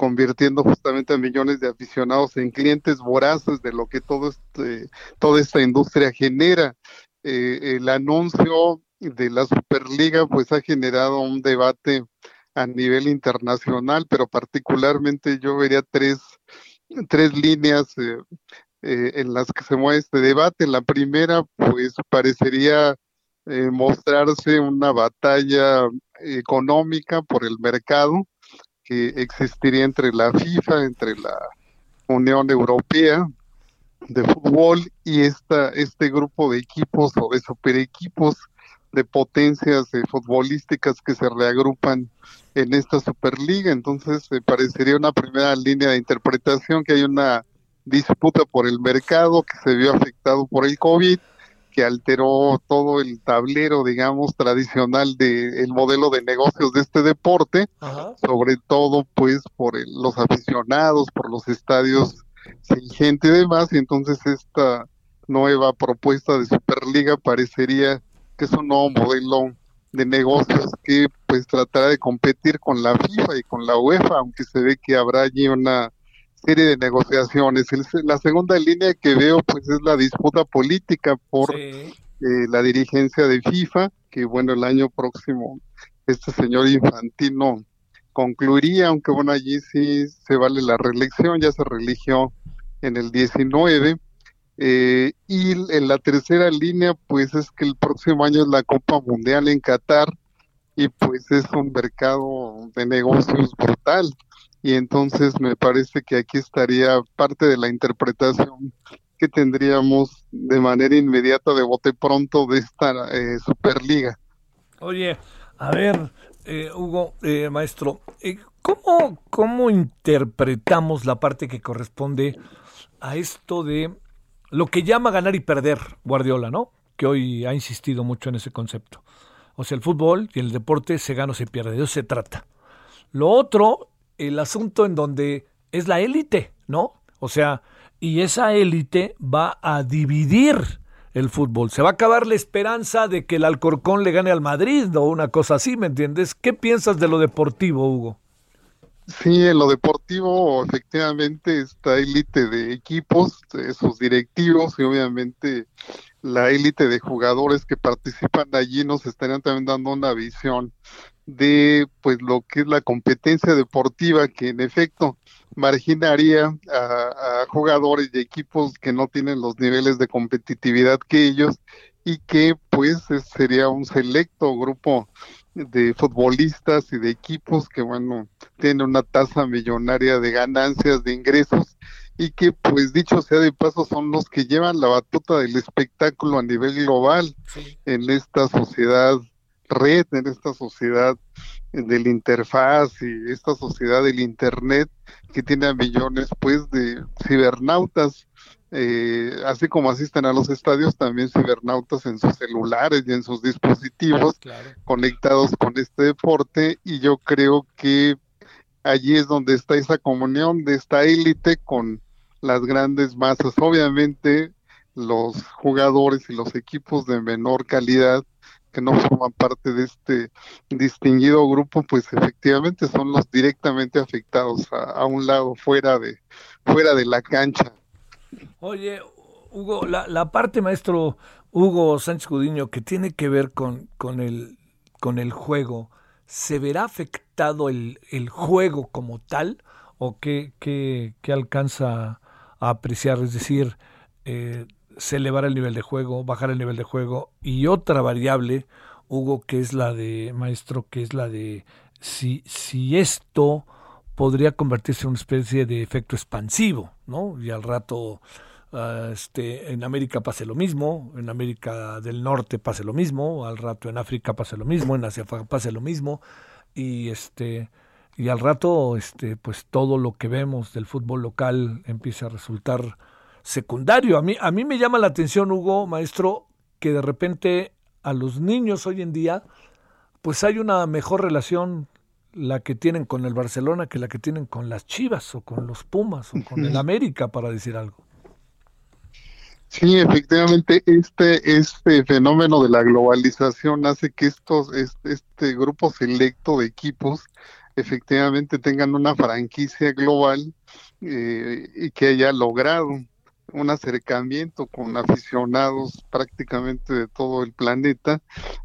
convirtiendo justamente a millones de aficionados en clientes voraces de lo que todo este, toda esta industria genera. Eh, el anuncio de la Superliga pues ha generado un debate a nivel internacional, pero particularmente yo vería tres, tres líneas eh, eh, en las que se mueve este debate. La primera pues parecería mostrarse una batalla económica por el mercado, que existiría entre la FIFA, entre la Unión Europea de fútbol y esta, este grupo de equipos o de super equipos de potencias futbolísticas que se reagrupan en esta Superliga. Entonces, me parecería una primera línea de interpretación que hay una disputa por el mercado que se vio afectado por el COVID que alteró todo el tablero, digamos, tradicional del modelo de negocios de este deporte, sobre todo pues por los aficionados, por los estadios sin gente y demás, y entonces esta nueva propuesta de Superliga parecería que es un nuevo modelo de negocios que pues tratará de competir con la FIFA y con la UEFA, aunque se ve que habrá allí una serie de negociaciones. La segunda línea que veo pues es la disputa política por eh, la dirigencia de FIFA, que bueno, el año próximo este señor Infantino concluiría, aunque bueno, allí sí se vale la reelección, ya se religió en el 19. Eh, y en la tercera línea, pues es que el próximo año es la Copa Mundial en Qatar y pues es un mercado de negocios brutal. Y entonces me parece que aquí estaría parte de la interpretación que tendríamos de manera inmediata de bote pronto de esta eh, Superliga.
Oye, a ver, eh, Hugo, eh, maestro, ¿cómo, ¿cómo interpretamos la parte que corresponde a esto de lo que llama ganar y perder Guardiola, ¿no? Que hoy ha insistido mucho en ese concepto. O sea, el fútbol y el deporte se gana o se pierde, de eso se trata. Lo otro, el asunto en donde es la élite, ¿no? O sea, y esa élite va a dividir el fútbol. Se va a acabar la esperanza de que el Alcorcón le gane al Madrid o una cosa así, ¿me entiendes? ¿Qué piensas de lo deportivo, Hugo?
Sí, en lo deportivo, efectivamente, esta élite de equipos, sus directivos y obviamente la élite de jugadores que participan allí nos estarían también dando una visión de pues lo que es la competencia deportiva que en efecto marginaría a, a, jugadores y equipos que no tienen los niveles de competitividad que ellos y que pues sería un selecto grupo de futbolistas y de equipos que, bueno, tienen una tasa millonaria de ganancias, de ingresos, y que, pues dicho sea de paso, son los que llevan la batuta del espectáculo a nivel global en esta sociedad red, en esta sociedad del interfaz y esta sociedad del internet que tiene a millones pues de cibernautas eh, así como asisten a los estadios, también cibernautas en sus celulares y en sus dispositivos conectados con este deporte y yo creo que allí es donde está esa comunión de esta élite con las grandes masas. Obviamente los jugadores y los equipos de menor calidad que no forman parte de este distinguido grupo, pues efectivamente son los directamente afectados a, un lado fuera de fuera de la cancha.
Oye, Hugo, la, parte, maestro Hugo Sánchez Gudiño, que tiene que ver con, con, el, con el juego, ¿se verá afectado el, el juego como tal? ¿O qué, qué, qué alcanza a apreciar? Es decir, eh, se elevará el nivel de juego, bajar el nivel de juego. Y otra variable, Hugo, que es la de, maestro, que es la de si, si esto podría convertirse en una especie de efecto expansivo, ¿no? Y al rato ah, este, en América pase lo mismo, en América del Norte pase lo mismo, al rato en África pase lo mismo, en Asia pase lo mismo, y este y al rato este pues todo lo que vemos del fútbol local empieza a resultar secundario. A mí, a mí me llama la atención, Hugo, maestro, que de repente a los niños hoy en día, pues hay una mejor relación la que tienen con el Barcelona que la que tienen con las Chivas o con los Pumas o con el América, para decir algo.
Sí, efectivamente, este, este fenómeno de la globalización hace que estos, este, este grupo selecto de equipos efectivamente tengan una franquicia global eh, y que haya logrado un acercamiento con aficionados prácticamente de todo el planeta,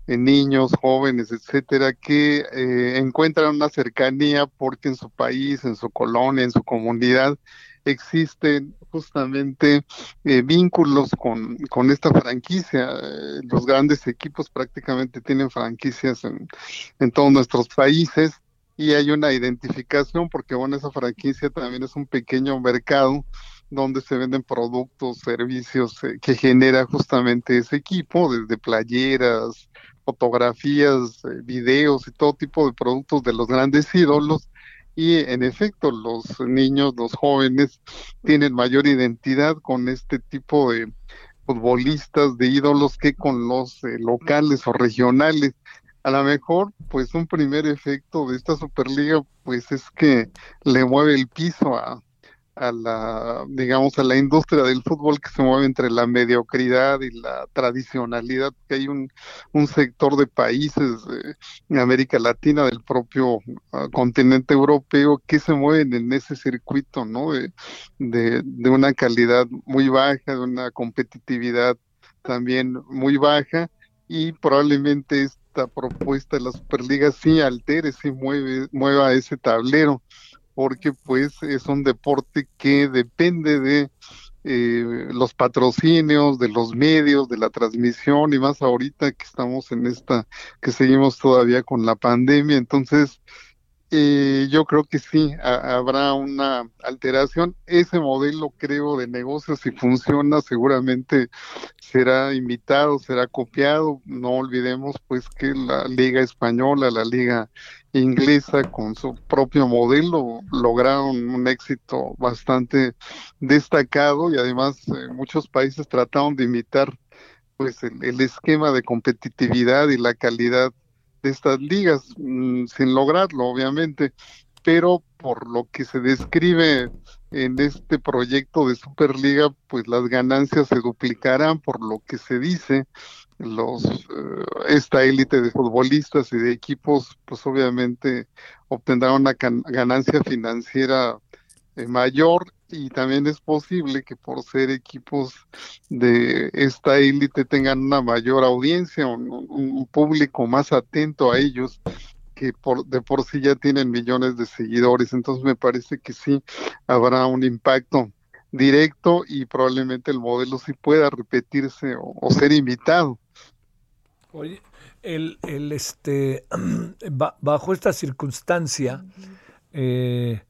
en niños, jóvenes, etcétera, que eh, encuentran una cercanía porque en su país, en su colonia, en su comunidad, existen justamente eh, vínculos con, con esta franquicia. Eh, los grandes equipos prácticamente tienen franquicias en, en todos nuestros países y hay una identificación porque bueno, esa franquicia también es un pequeño mercado donde se venden productos, servicios eh, que genera justamente ese equipo, desde playeras, fotografías, eh, videos y todo tipo de productos de los grandes ídolos. Y en efecto, los niños, los jóvenes tienen mayor identidad con este tipo de futbolistas, de ídolos que con los eh, locales o regionales a lo mejor, pues un primer efecto de esta Superliga, pues es que le mueve el piso a, a la, digamos, a la industria del fútbol que se mueve entre la mediocridad y la tradicionalidad, que hay un, un sector de países en América Latina, del propio ah, continente europeo, que se mueven en ese circuito, ¿no? De, de, de una calidad muy baja, de una competitividad también muy baja, y probablemente esta propuesta de la Superliga sí altere, sí mueve, mueva ese tablero porque pues es un deporte que depende de eh, los patrocinios de los medios, de la transmisión y más ahorita que estamos en esta, que seguimos todavía con la pandemia. Entonces, eh, yo creo que sí, habrá una alteración. Ese modelo, creo, de negocio, si funciona, seguramente será imitado, será copiado. No olvidemos, pues, que la Liga Española, la Liga Inglesa, con su propio modelo, lograron un éxito bastante destacado y además eh, muchos países trataron de imitar pues el esquema de competitividad y la calidad de estas ligas, mm, sin lograrlo, obviamente, pero por lo que se describe en este proyecto de Superliga, pues las ganancias se duplicarán, por lo que se dice, los eh, esta élite de futbolistas y de equipos, pues obviamente obtendrán una ganancia financiera eh, mayor y también es posible que por ser equipos de esta élite tengan una mayor audiencia, un, un, público más atento a ellos que por, de por sí ya tienen millones de seguidores. Entonces me parece que sí habrá un impacto directo y probablemente el modelo sí pueda repetirse o, ser imitado.
Oye, el, el este bajo esta circunstancia, eh,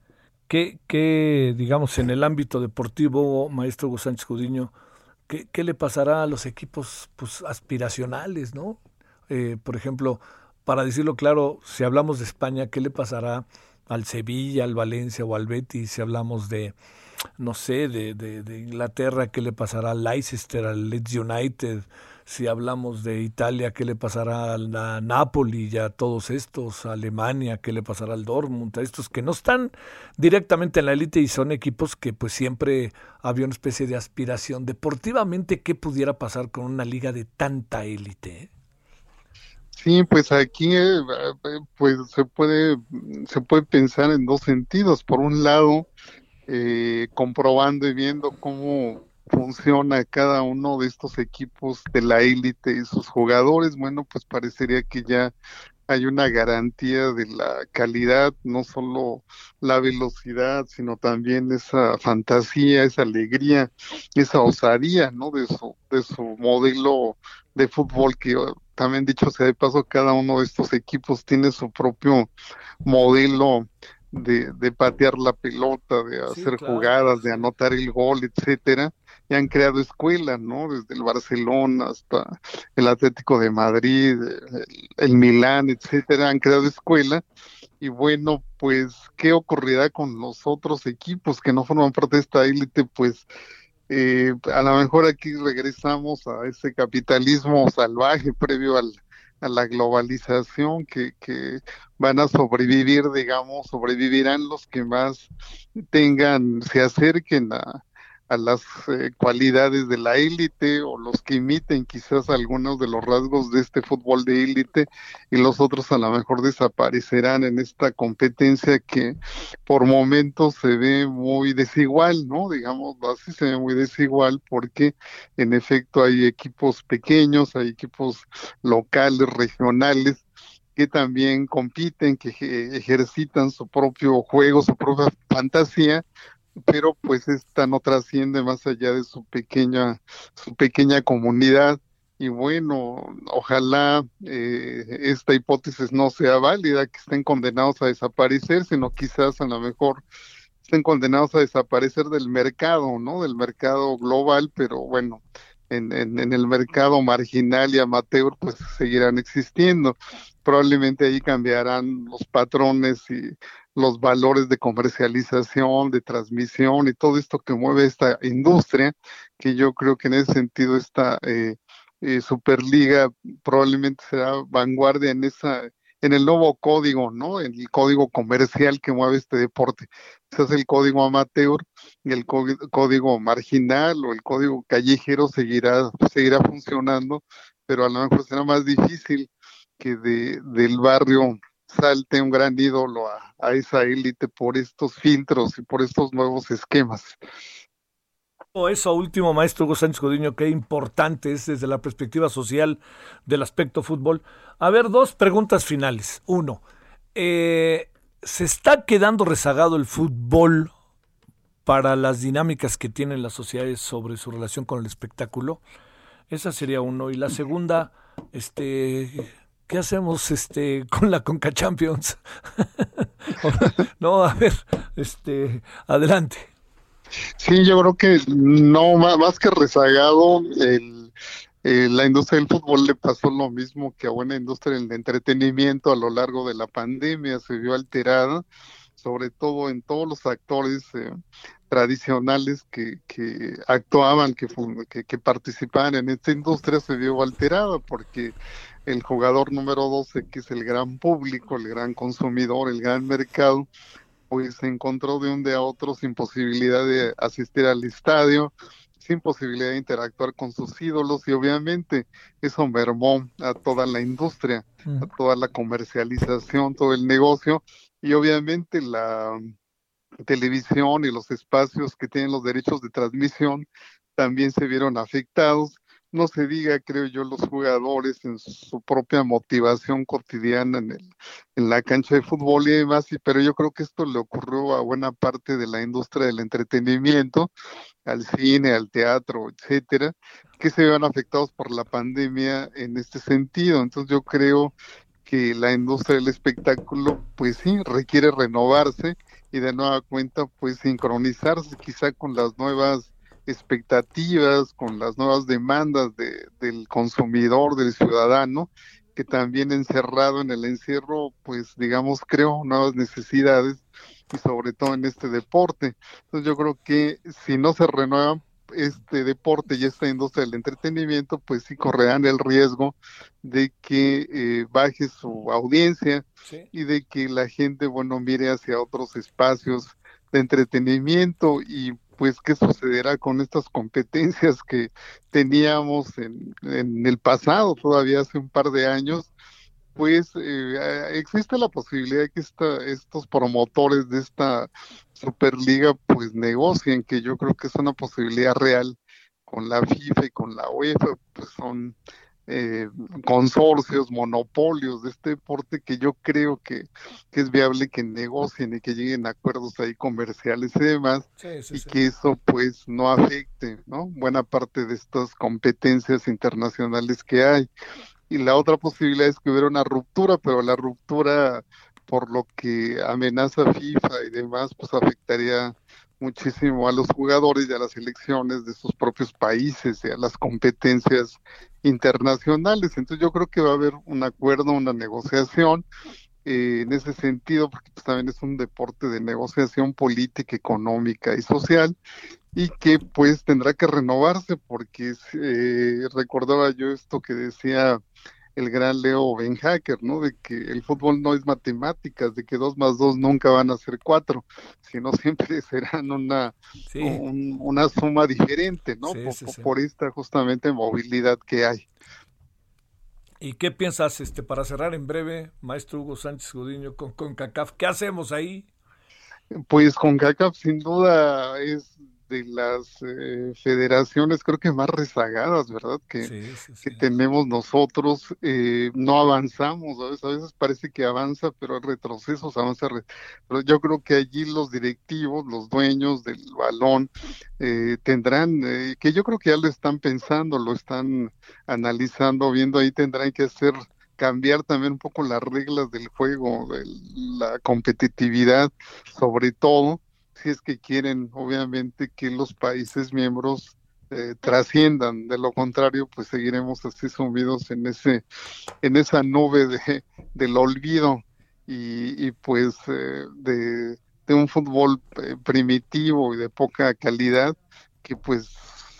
¿Qué, digamos, en el ámbito deportivo, maestro Hugo Sánchez Judiño, ¿qué, le pasará a los equipos pues, aspiracionales, no? Eh, por ejemplo, para decirlo claro, si hablamos de España, ¿qué le pasará al Sevilla, al Valencia o al Betis? Si hablamos de, no sé, de, de, de Inglaterra, ¿qué le pasará al Leicester, al Leeds United? Si hablamos de Italia, ¿qué le pasará a Napoli y a todos estos? Alemania, ¿qué le pasará al Dortmund? A estos que no están directamente en la élite y son equipos que pues siempre había una especie de aspiración. Deportivamente, ¿qué pudiera pasar con una liga de tanta élite?
Sí, pues aquí eh, pues se puede se puede pensar en dos sentidos. Por un lado, eh, comprobando y viendo cómo funciona cada uno de estos equipos de la élite y sus jugadores, bueno, pues parecería que ya hay una garantía de la calidad, no solo la velocidad, sino también esa fantasía, esa alegría, esa osadía, ¿no? De su, de su modelo de fútbol que también dicho sea de paso, cada uno de estos equipos tiene su propio modelo de, de patear la pelota, de hacer jugadas, de anotar el gol, etcétera y han creado escuelas, ¿no? Desde el Barcelona hasta el Atlético de Madrid, el, Milán, etcétera, han creado escuela. Y bueno, pues, ¿qué ocurrirá con los otros equipos que no forman parte de esta élite? Pues, eh, a lo mejor aquí regresamos a ese capitalismo salvaje previo al, a la globalización que, que van a sobrevivir, digamos, sobrevivirán los que más tengan, se acerquen a, a las eh, cualidades de la élite o los que imiten quizás algunos de los rasgos de este fútbol de élite y los otros a lo mejor desaparecerán en esta competencia que por momentos se ve muy desigual, ¿no? Digamos así se ve muy desigual porque en efecto hay equipos pequeños, hay equipos locales, regionales que también compiten, que ejercitan su propio juego, su propia fantasía, pero pues esta no trasciende más allá de su pequeña, su pequeña comunidad. Y bueno, ojalá eh, esta hipótesis no sea válida, que estén condenados a desaparecer, sino quizás a lo mejor estén condenados a desaparecer del mercado, ¿no? Del mercado global, pero bueno, en, en, en, el mercado marginal y amateur pues seguirán existiendo. Probablemente ahí cambiarán los patrones y los valores de comercialización, de transmisión y todo esto que mueve esta industria, que yo creo que en ese sentido esta eh, eh, Superliga probablemente será vanguardia en esa en el nuevo código, ¿no? En el código comercial que mueve este deporte. Ese es el código amateur el código marginal o el código callejero seguirá, seguirá funcionando, pero a lo mejor será más difícil que de, del barrio salte un gran ídolo a, esa élite por estos filtros y por estos nuevos esquemas.
Eso último, maestro Hugo Sánchez Codiño, qué importante es desde la perspectiva social del aspecto fútbol. A ver, dos preguntas finales. Uno, eh, ¿se está quedando rezagado el fútbol para las dinámicas que tienen las sociedades sobre su relación con el espectáculo. Esa sería uno. Y la segunda, este, ¿qué hacemos este con la Conca Champions? no, a ver, este, adelante.
Sí, yo creo que no más que rezagado el, eh, la industria del fútbol le pasó lo mismo que a buena industria del entretenimiento a lo largo de la pandemia, se vio alterada, sobre todo en todos los actores eh, tradicionales que, que actuaban, que, que, participaban en esta industria, se vio alterada porque el jugador número 12, que es el gran público, el gran consumidor, el gran mercado, pues se encontró de un día a otro sin posibilidad de asistir al estadio, sin posibilidad de interactuar con sus ídolos y obviamente eso mermó a toda la industria, a toda la comercialización, todo el negocio y obviamente la televisión y los espacios que tienen los derechos de transmisión también se vieron afectados. No se diga, creo yo, los jugadores en su propia motivación cotidiana en, el, en la cancha de fútbol y demás, pero yo creo que esto le ocurrió a buena parte de la industria del entretenimiento, al cine, al teatro, etcétera, que se vean afectados por la pandemia en este sentido. Entonces yo creo que la industria del espectáculo, pues sí, requiere renovarse y de nueva cuenta, pues sincronizarse quizá con las nuevas expectativas, con las nuevas demandas de, del consumidor, del ciudadano, que también encerrado en el encierro, pues digamos, creo nuevas necesidades y sobre todo en este deporte. Entonces yo creo que si no se renuevan este deporte y esta industria del entretenimiento, pues sí correrán el riesgo de que eh, baje su audiencia y de que la gente, bueno, mire hacia otros espacios de entretenimiento y pues qué sucederá con estas competencias que teníamos en, en el pasado, todavía hace un par de años, pues eh, existe la posibilidad de que esta, estos promotores de esta Superliga pues negocien, que yo creo que es una posibilidad real con la FIFA y con la UEFA, pues son eh, consorcios, monopolios de este deporte que yo creo que, es viable que negocien y que lleguen a acuerdos ahí comerciales y demás, y que eso pues no afecte, ¿no? Buena parte de estas competencias internacionales que hay y la otra posibilidad es que hubiera una ruptura, pero la ruptura por lo que amenaza FIFA y demás, pues afectaría muchísimo a los jugadores y a las elecciones de sus propios países y a las competencias internacionales. Entonces yo creo que va a haber un acuerdo, una negociación eh, en ese sentido, porque pues, también es un deporte de negociación política, económica y social, y que pues tendrá que renovarse, porque eh, recordaba yo esto que decía el gran Leo Ben Hacker, ¿no? De que el fútbol no es matemáticas, de que dos más dos nunca van a ser cuatro, sino siempre serán una, una suma diferente, ¿no? por, esta justamente movilidad que hay.
¿Y qué piensas, este, para cerrar en breve, maestro Hugo Sánchez Godiño, con, con CACAF? ¿Qué hacemos ahí?
Pues con CACAF sin duda es de las eh, federaciones creo que más rezagadas, ¿verdad? Que, que tenemos nosotros, eh, no avanzamos, a veces parece que avanza, pero hay retrocesos, avanza, pero yo creo que allí los directivos, los dueños del balón, eh, tendrán, que yo creo que ya lo están pensando, lo están analizando, viendo ahí, tendrán que hacer cambiar también un poco las reglas del juego, de la competitividad, sobre todo, si es que quieren, obviamente, que los países miembros eh, trasciendan. De lo contrario, pues seguiremos así sumidos en ese, en esa nube de, del olvido y, pues eh, de, un fútbol eh, primitivo y de poca calidad que pues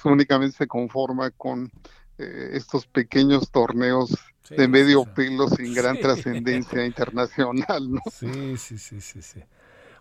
únicamente se conforma con estos pequeños torneos de medio pelo sin gran trascendencia internacional, ¿no?
Sí, sí, sí, sí, sí.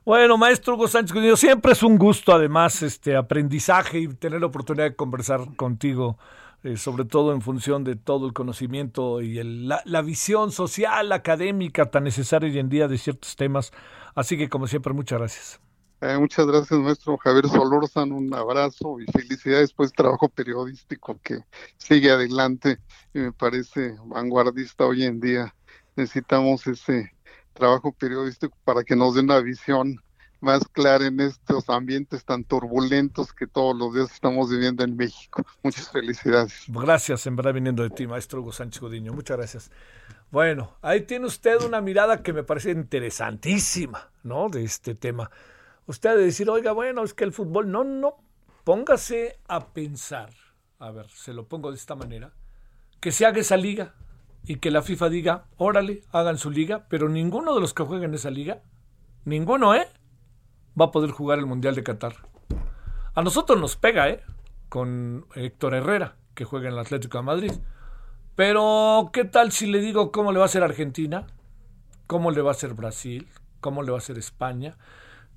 Bueno, maestro Hugo Sánchez siempre es un gusto, además, este aprendizaje y tener la oportunidad de conversar contigo, eh, sobre todo en función de todo el conocimiento y la, visión social, académica tan necesaria hoy en día de ciertos temas. Así que, como siempre, muchas gracias.
Eh, muchas gracias, maestro Javier Solórzano. Un abrazo y felicidades por este trabajo periodístico que sigue adelante y me parece vanguardista hoy en día. Necesitamos ese trabajo periodístico para que nos dé una visión más clara en estos ambientes tan turbulentos que todos los días estamos viviendo en México. Muchas felicidades.
Gracias, en verdad, viniendo de ti, maestro Hugo Sánchez Godiño. Muchas gracias. Bueno, ahí tiene usted una mirada que me parece interesantísima, ¿no? De este tema. Usted de decir, oiga, bueno, es que el fútbol, no, no, póngase a pensar, a ver, se lo pongo de esta manera, que se haga esa liga y que la FIFA diga, órale, hagan su liga, pero ninguno de los que jueguen esa liga, ninguno, ¿eh? va a poder jugar el Mundial de Qatar. A nosotros nos pega, ¿eh? Con Héctor Herrera, que juega en el Atlético de Madrid. Pero, ¿qué tal si le digo cómo le va a ser Argentina? ¿Cómo le va a ser Brasil? ¿Cómo le va a ser España?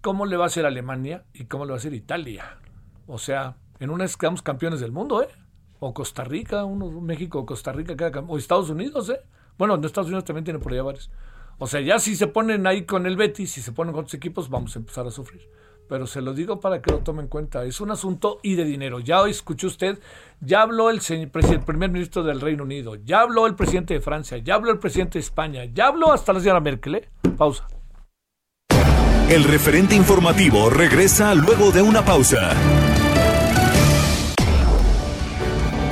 ¿Cómo le va a ser Alemania? ¿Y cómo le va a ser Italia? O sea, en una vez quedamos campeones del mundo, ¿eh? O Costa Rica, uno, México Costa Rica, o Estados Unidos, ¿eh? Bueno, en Estados Unidos también tiene por allá varios. O sea, ya si se ponen ahí con el Betis, si se ponen con otros equipos, vamos a empezar a sufrir. Pero se lo digo para que lo tomen en cuenta. Es un asunto y de dinero. Ya escuchó usted, ya habló el, el primer ministro del Reino Unido, ya habló el presidente de Francia, ya habló el presidente de España, ya habló hasta la señora Merkel. ¿eh? Pausa.
El referente informativo regresa luego de una pausa.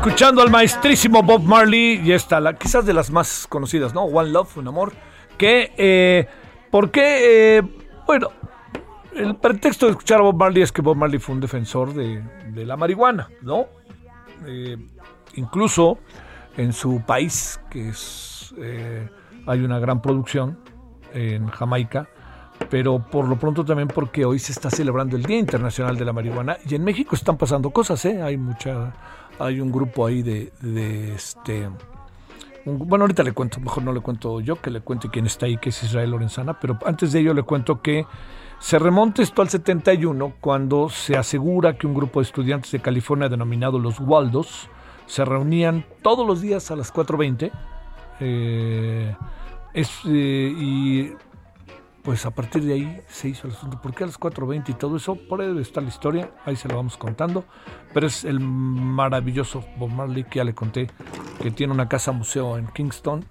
Escuchando al maestrísimo Bob Marley y esta, la, quizás de las más conocidas, ¿no? One Love, un amor. Eh, ¿por qué? Eh, bueno, el pretexto de escuchar a Bob Marley es que Bob Marley fue un defensor de, la marihuana, ¿no? Eh, incluso en su país, que es, eh, hay una gran producción en Jamaica, pero por lo pronto también porque hoy se está celebrando el Día Internacional de la Marihuana y en México están pasando cosas, ¿eh? Hay mucha hay un grupo ahí de, este... bueno, ahorita le cuento, mejor no le cuento yo, que le cuente quién está ahí, que es Israel Lorenzana, pero antes de ello le cuento que se remonta esto al 71, cuando se asegura que un grupo de estudiantes de California denominado los Waldos se reunían todos los días a las 4.20 eh, eh, y pues a partir de ahí se hizo el asunto. ¿Por qué a las 4.20 y todo eso? Por ahí estar la historia, ahí se lo vamos contando. Pero es el maravilloso Bob Marley que ya le conté, que tiene una casa museo en Kingston,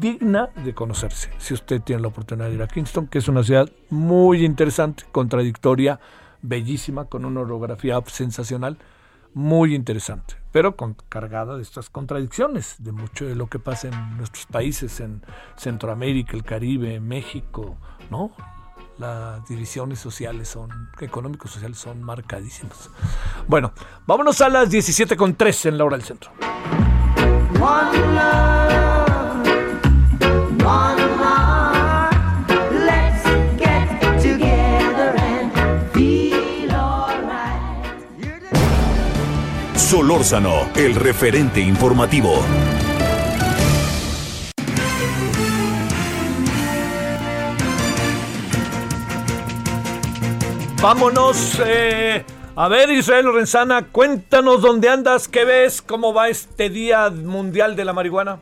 digna de conocerse. Si usted tiene la oportunidad de ir a Kingston, que es una ciudad muy interesante, contradictoria, bellísima, con una orografía sensacional muy interesante, pero con, cargada de estas contradicciones, de mucho de lo que pasa en nuestros países, en Centroamérica, el Caribe, México, ¿no? Las divisiones sociales son, económicos sociales son marcadísimas. Bueno, vámonos a las 17 con 3 en la hora del centro.
Solórzano, el referente informativo.
Vámonos eh, A ver, Israel Lorenzana, cuéntanos dónde andas, qué ves, cómo va este Día Mundial de la Marihuana.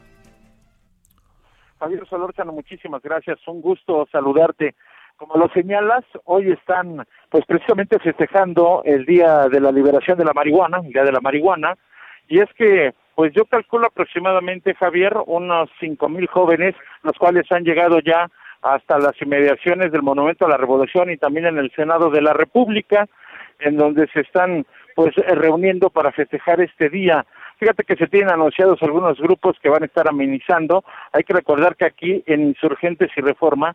Javier Solórzano, muchísimas gracias, un gusto saludarte. Como lo señalas, hoy están pues precisamente festejando el Día de la Liberación de la Marihuana, el Día de la Marihuana, y es que pues yo calculo aproximadamente, Javier, unos cinco mil jóvenes, los cuales han llegado ya hasta las inmediaciones del Monumento a la Revolución y también en el Senado de la República, en donde se están pues reuniendo para festejar este día. Fíjate que se tienen anunciados algunos grupos que van a estar amenizando. Hay que recordar que aquí en Insurgentes y Reforma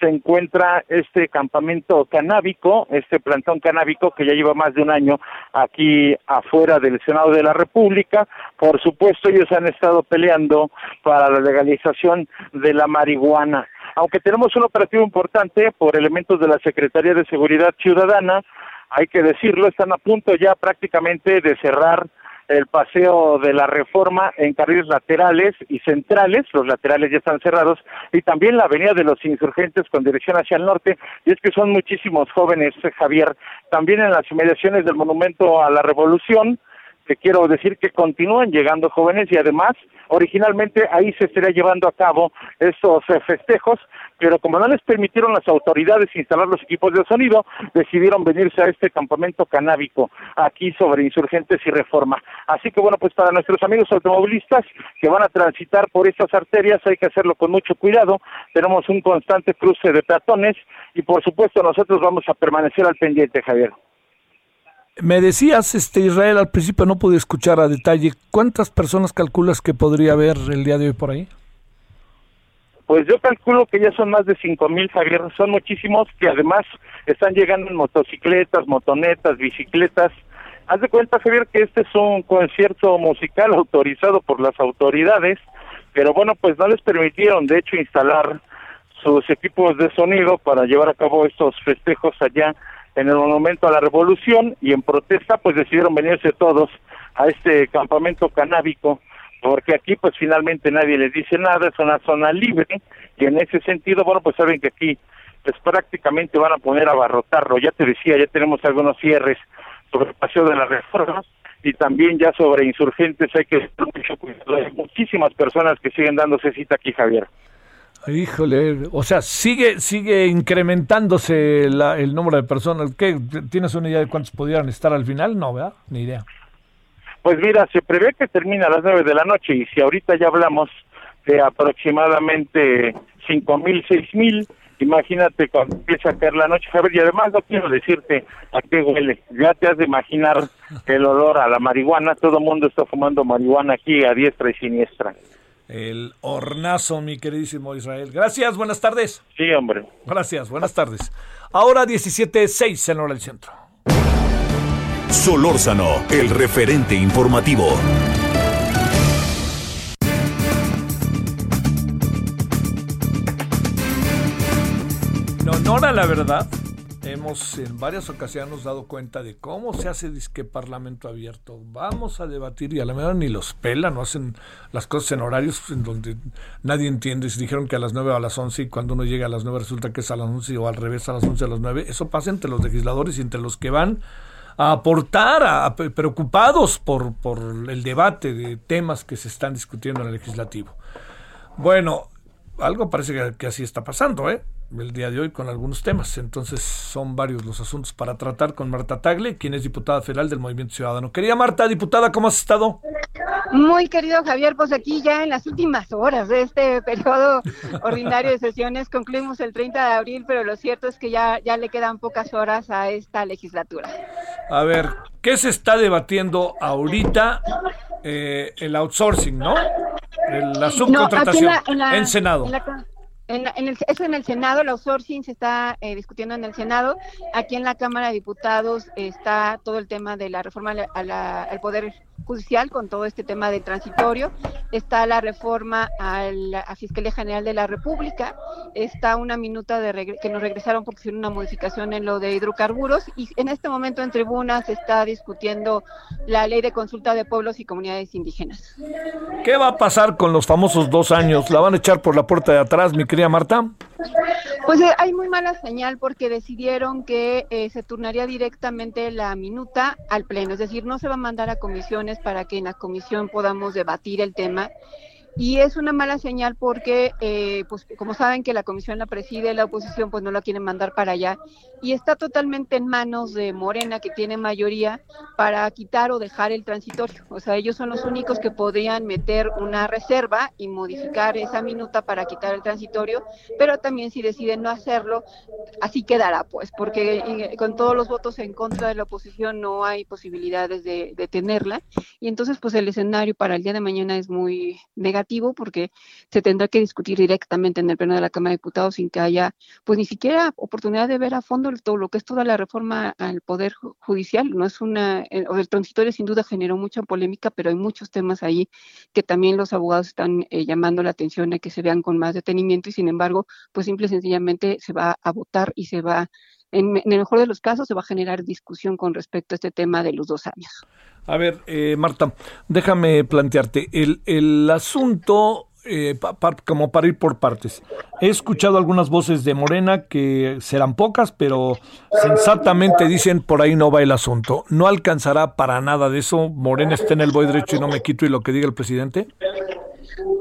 se encuentra este campamento canábico, este plantón canábico que ya lleva más de un año aquí afuera del Senado de la República. Por supuesto, ellos han estado peleando para la legalización de la marihuana. Aunque tenemos un operativo importante por elementos de la Secretaría de Seguridad Ciudadana, hay que decirlo, están a punto ya prácticamente de cerrar el paseo de la reforma en carriles laterales y centrales, los laterales ya están cerrados, y también la avenida de los insurgentes con dirección hacia el norte, y es que son muchísimos jóvenes, Javier, también en las inmediaciones del Monumento a la Revolución, que quiero decir que continúan llegando jóvenes y además originalmente ahí se estaría llevando a cabo estos eh, festejos, pero como no les permitieron las autoridades instalar los equipos de sonido, decidieron venirse a este campamento canábico aquí sobre insurgentes y reforma. Así que bueno, pues para nuestros amigos automovilistas que van a transitar por estas arterias hay que hacerlo con mucho cuidado. Tenemos un constante cruce de peatones y por supuesto nosotros vamos a permanecer al pendiente, Javier.
Me decías, este Israel, al principio no pude escuchar a detalle. ¿Cuántas personas calculas que podría haber el día de hoy por ahí?
Pues yo calculo que ya son más de cinco mil, Javier. Son muchísimos que además están llegando en motocicletas, motonetas, bicicletas. Haz de cuenta, Javier, que este es un concierto musical autorizado por las autoridades, pero bueno, pues no les permitieron, de hecho, instalar sus equipos de sonido para llevar a cabo estos festejos allá en el Monumento a la Revolución y en protesta pues decidieron venirse todos a este campamento canábico porque aquí pues finalmente nadie les dice nada, es una zona libre y en ese sentido, bueno, pues saben que aquí pues prácticamente van a poner a abarrotarlo, ya te decía, ya tenemos algunos cierres sobre el paseo de las reformas y también ya sobre insurgentes hay que mucho cuidado, hay muchísimas personas que siguen dándose cita aquí, Javier.
Híjole, o sea, sigue sigue incrementándose el número de personas. ¿Qué, ¿Tienes una idea de cuántos pudieran estar al final? No, ¿verdad? Ni idea.
Pues mira, se prevé que termine a las nueve de la noche y si ahorita ya hablamos de aproximadamente cinco mil, seis mil, imagínate cuando empieza a caer la noche, Javier, y además no quiero decirte a qué huele, ya te has de imaginar el olor a la marihuana, todo el mundo está fumando marihuana aquí a diestra y siniestra
el hornazo, mi queridísimo Israel. Gracias, buenas tardes.
Sí, hombre.
Gracias, buenas tardes. Ahora 17.6 en hora del centro.
Solórzano, el referente informativo.
En honor a la verdad, hemos en varias ocasiones dado cuenta de cómo se hace disque parlamento abierto. Vamos a debatir y a la mejor ni los pelan, no hacen las cosas en horarios en donde nadie entiende. Si dijeron que a las 9 o a las 11 y cuando uno llega a las 9 resulta que es a las 11 o al revés a las 11 a las 9. Eso pasa entre los legisladores y entre los que van a aportar, a, preocupados por, por el debate de temas que se están discutiendo en el legislativo. Bueno, algo parece que así está pasando, ¿eh? El día de hoy con algunos temas. Entonces son varios los asuntos para tratar con Marta Tagle, quien es diputada federal del Movimiento Ciudadano. Quería Marta, diputada, ¿cómo has estado?
Muy querido Javier, pues aquí ya en las últimas horas de este periodo ordinario de sesiones concluimos el 30 de abril, pero lo cierto es que ya, ya le quedan pocas horas a esta legislatura.
A ver, ¿qué se está debatiendo ahorita? Eh, el outsourcing, ¿no? la subcontratación en, Senado.
En, el, eso en el Senado, el outsourcing se está eh, discutiendo en el Senado. Aquí en la Cámara de Diputados está todo el tema de la reforma al Poder Judicial con todo este tema de transitorio. Está la reforma a la Fiscalía General de la República. Está una minuta de que nos regresaron porque hicieron una modificación en lo de hidrocarburos. Y en este momento en tribuna se está discutiendo la ley de consulta de pueblos y comunidades indígenas.
¿Qué va a pasar con los famosos dos años? ¿La van a echar por la puerta de atrás, mi querido? Querida Marta?
Pues eh, hay muy mala señal porque decidieron que eh, se turnaría directamente la minuta al Pleno, es decir, no se va a mandar a comisiones para que en la comisión podamos debatir el tema y es una mala señal porque, eh, pues como saben que la comisión la preside la oposición, pues no la quieren mandar para allá. Y está totalmente en manos de Morena, que tiene mayoría, para quitar o dejar el transitorio. O sea, ellos son los únicos que podrían meter una reserva y modificar esa minuta para quitar el transitorio, pero también si deciden no hacerlo, así quedará, pues, porque eh, con todos los votos en contra de la oposición no hay posibilidades de, de tenerla. Y entonces, pues el escenario para el día de mañana es muy negativo porque se tendrá que discutir directamente en el pleno de la Cámara de Diputados sin que haya pues ni siquiera oportunidad de ver a fondo todo lo que es toda la reforma al poder judicial, no es una el, el transitorio sin duda generó mucha polémica, pero hay muchos temas ahí que también los abogados están eh, llamando la atención a que se vean con más detenimiento y sin embargo, pues simple y sencillamente se va a votar y se va en, el mejor de los casos se va a generar discusión con respecto a este tema de los dos años.
A ver, eh, Marta, déjame plantearte, el, el asunto, eh, como para ir por partes, he escuchado algunas voces de Morena que serán pocas, pero sensatamente dicen por ahí no va el asunto. ¿No alcanzará para nada de eso? Morena está en el voy derecho y no me quito y lo que diga el presidente.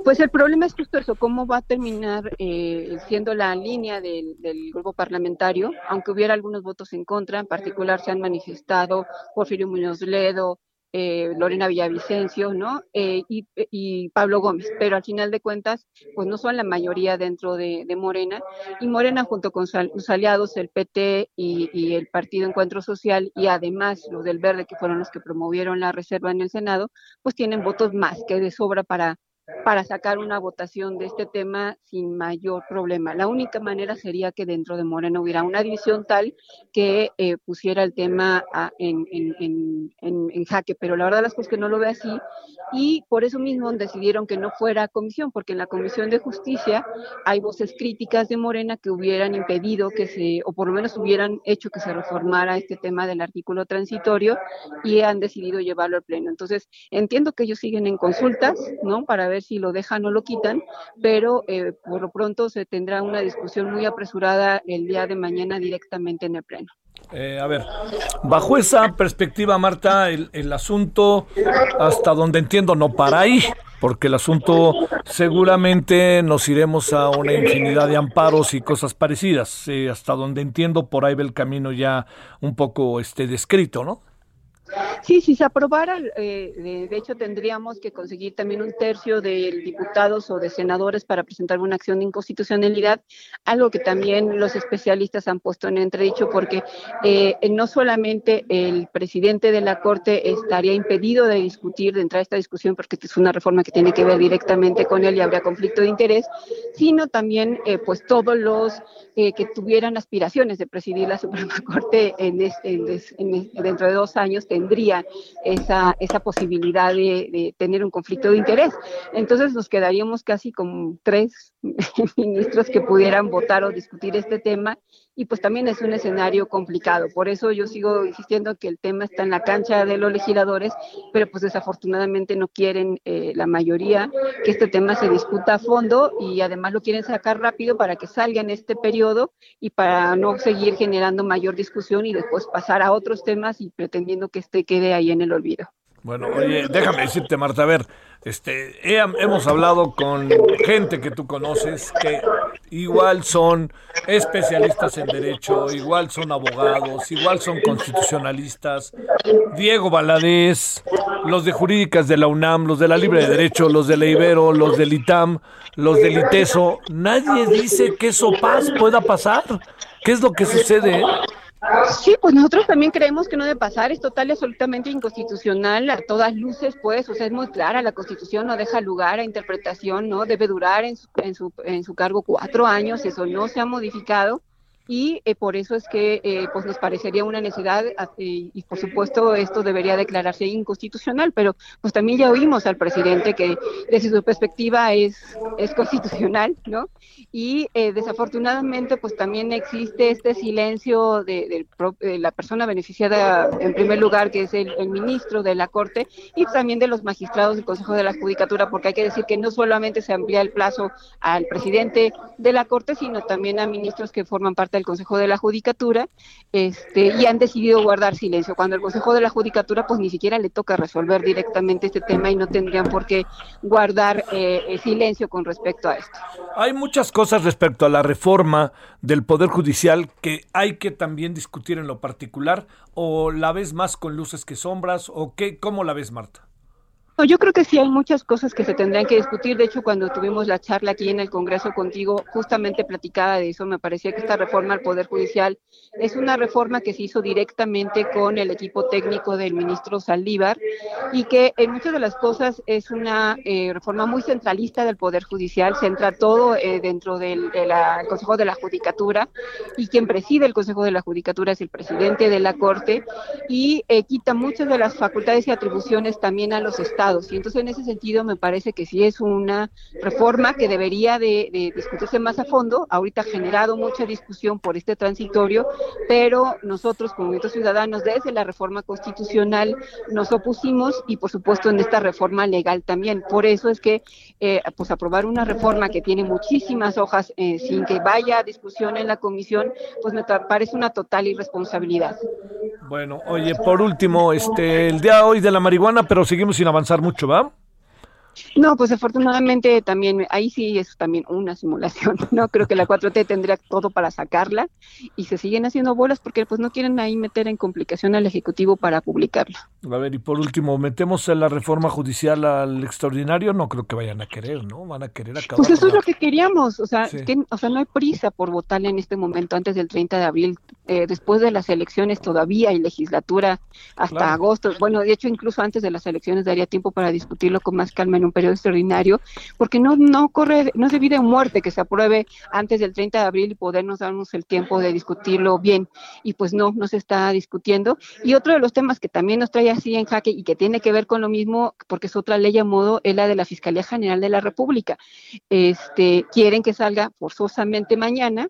Pues el problema es justo eso, cómo va a terminar eh, siendo la línea del, grupo parlamentario, aunque hubiera algunos votos en contra, en particular se han manifestado Porfirio Muñoz Ledo, eh, Lorena Villavicencio, ¿no? Eh, y, Pablo Gómez, pero al final de cuentas, pues no son la mayoría dentro de, de Morena, y Morena junto con sus aliados, el PT y, y, el Partido Encuentro Social, y además los del Verde, que fueron los que promovieron la reserva en el Senado, pues tienen votos más que de sobra para para sacar una votación de este tema sin mayor problema. La única manera sería que dentro de Morena hubiera una división tal que eh, pusiera el tema a, en, en, en, en, jaque, pero la verdad las cosas que no lo ve así y por eso mismo decidieron que no fuera comisión, porque en la Comisión de Justicia hay voces críticas de Morena que hubieran impedido que se, o por lo menos hubieran hecho que se reformara este tema del artículo transitorio y han decidido llevarlo al Pleno. Entonces, entiendo que ellos siguen en consultas, ¿no? Para ver si lo dejan o lo quitan, pero eh, por lo pronto se tendrá una discusión muy apresurada el día de mañana directamente en el Pleno.
Eh, a ver, bajo esa perspectiva, Marta, el, el, asunto, hasta donde entiendo, no para ahí, porque el asunto seguramente nos iremos a una infinidad de amparos y cosas parecidas. Eh, hasta donde entiendo, por ahí va el camino ya un poco este, descrito, ¿no?
Sí, si se aprobara, eh, de, de, hecho tendríamos que conseguir también un tercio de diputados o de senadores para presentar una acción de inconstitucionalidad, algo que también los especialistas han puesto en entredicho porque eh, no solamente el presidente de la Corte estaría impedido de discutir, de entrar a esta discusión porque es una reforma que tiene que ver directamente con él y habría conflicto de interés, sino también eh, pues todos los eh, que tuvieran aspiraciones de presidir la Suprema Corte en este, en, en, dentro de dos años tendría esa, esa posibilidad de, de, tener un conflicto de interés. Entonces nos quedaríamos casi con tres ministros que pudieran votar o discutir este tema y pues también es un escenario complicado. Por eso yo sigo insistiendo que el tema está en la cancha de los legisladores, pero pues desafortunadamente no quieren eh, la mayoría que este tema se discuta a fondo y además lo quieren sacar rápido para que salga en este periodo y para no seguir generando mayor discusión y después pasar a otros temas y pretendiendo que este quede ahí en el olvido.
Bueno, oye, déjame decirte, Marta, a ver, este, he, hemos hablado con gente que tú conoces que igual son especialistas en derecho, igual son abogados, igual son constitucionalistas. Diego Valadez, los de jurídicas de la UNAM, los de la Libre de Derecho, los de la Ibero, los del ITAM, los del ITESO. Nadie dice que eso paz pueda pasar. ¿Qué es lo que sucede?
Sí, pues nosotros también creemos que no debe pasar, es total y absolutamente inconstitucional a todas luces, pues, o sea, es muy clara, la Constitución no deja lugar a interpretación, ¿no? Debe durar en su, en su, en su cargo cuatro años, eso no se ha modificado. Y eh, por eso es que eh, pues nos parecería una necesidad y por supuesto esto debería declararse inconstitucional, pero pues también ya oímos al presidente que desde su perspectiva es, es constitucional, ¿no? Y desafortunadamente pues también existe este silencio de, la persona beneficiada en primer lugar, que es el ministro de la Corte, y también de los magistrados del Consejo de la Judicatura, porque hay que decir que no solamente se amplía el plazo al presidente de la Corte, sino también a ministros que forman parte del Consejo de la Judicatura, este, y han decidido guardar silencio. Cuando el Consejo de la Judicatura, pues ni siquiera le toca resolver directamente este tema y no tendrían por qué guardar eh, eh, silencio con respecto a esto.
Hay muchas cosas respecto a la reforma del Poder Judicial que hay que también discutir en lo particular, o la ves más con luces que sombras, o qué, ¿cómo la ves, Marta?
Yo creo que sí hay muchas cosas que se tendrían que discutir. De hecho, cuando tuvimos la charla aquí en el Congreso contigo, justamente platicaba de eso. Me parecía que esta reforma al Poder Judicial es una reforma que se hizo directamente con el equipo técnico del ministro Saldívar y que en muchas de las cosas es una eh, reforma muy centralista del Poder Judicial. Centra todo eh, dentro del Consejo de la Judicatura y quien preside el Consejo de la Judicatura es el presidente de la Corte y eh, quita muchas de las facultades y atribuciones también a los estados y entonces en ese sentido me parece que sí es una reforma que debería de, discutirse más a fondo. Ahorita ha generado mucha discusión por este transitorio, pero nosotros como Movimiento Ciudadanos desde la reforma constitucional nos opusimos y por supuesto en esta reforma legal también. Por eso es que eh, pues aprobar una reforma que tiene muchísimas hojas eh, sin que vaya a discusión en la comisión, pues me parece una total irresponsabilidad.
Bueno, oye, por último, este, el día hoy de la marihuana, pero seguimos sin avanzar mucho, ¿va?
No, pues afortunadamente también, ahí sí es también una simulación, ¿no? Creo que la 4T tendría todo para sacarla y se siguen haciendo bolas porque pues no quieren ahí meter en complicación al Ejecutivo para publicarla.
A ver, y por último, ¿metemos la reforma judicial al extraordinario? No creo que vayan a querer, ¿no? Van a querer acabar.
Pues eso es lo que queríamos, o sea, que, o sea, no hay prisa por votarle en este momento antes del 30 de abril. Eh, después de las elecciones todavía hay legislatura hasta agosto. Bueno, de hecho, incluso antes de las elecciones daría tiempo para discutirlo con más calma en un periodo extraordinario, porque no, no corre, no es de vida o muerte que se apruebe antes del 30 de abril y podernos darnos el tiempo de discutirlo bien. Y pues no, no se está discutiendo. Y otro de los temas que también nos trae así en jaque y que tiene que ver con lo mismo, porque es otra ley a modo, es la de la Fiscalía General de la República. Este, quieren que salga forzosamente mañana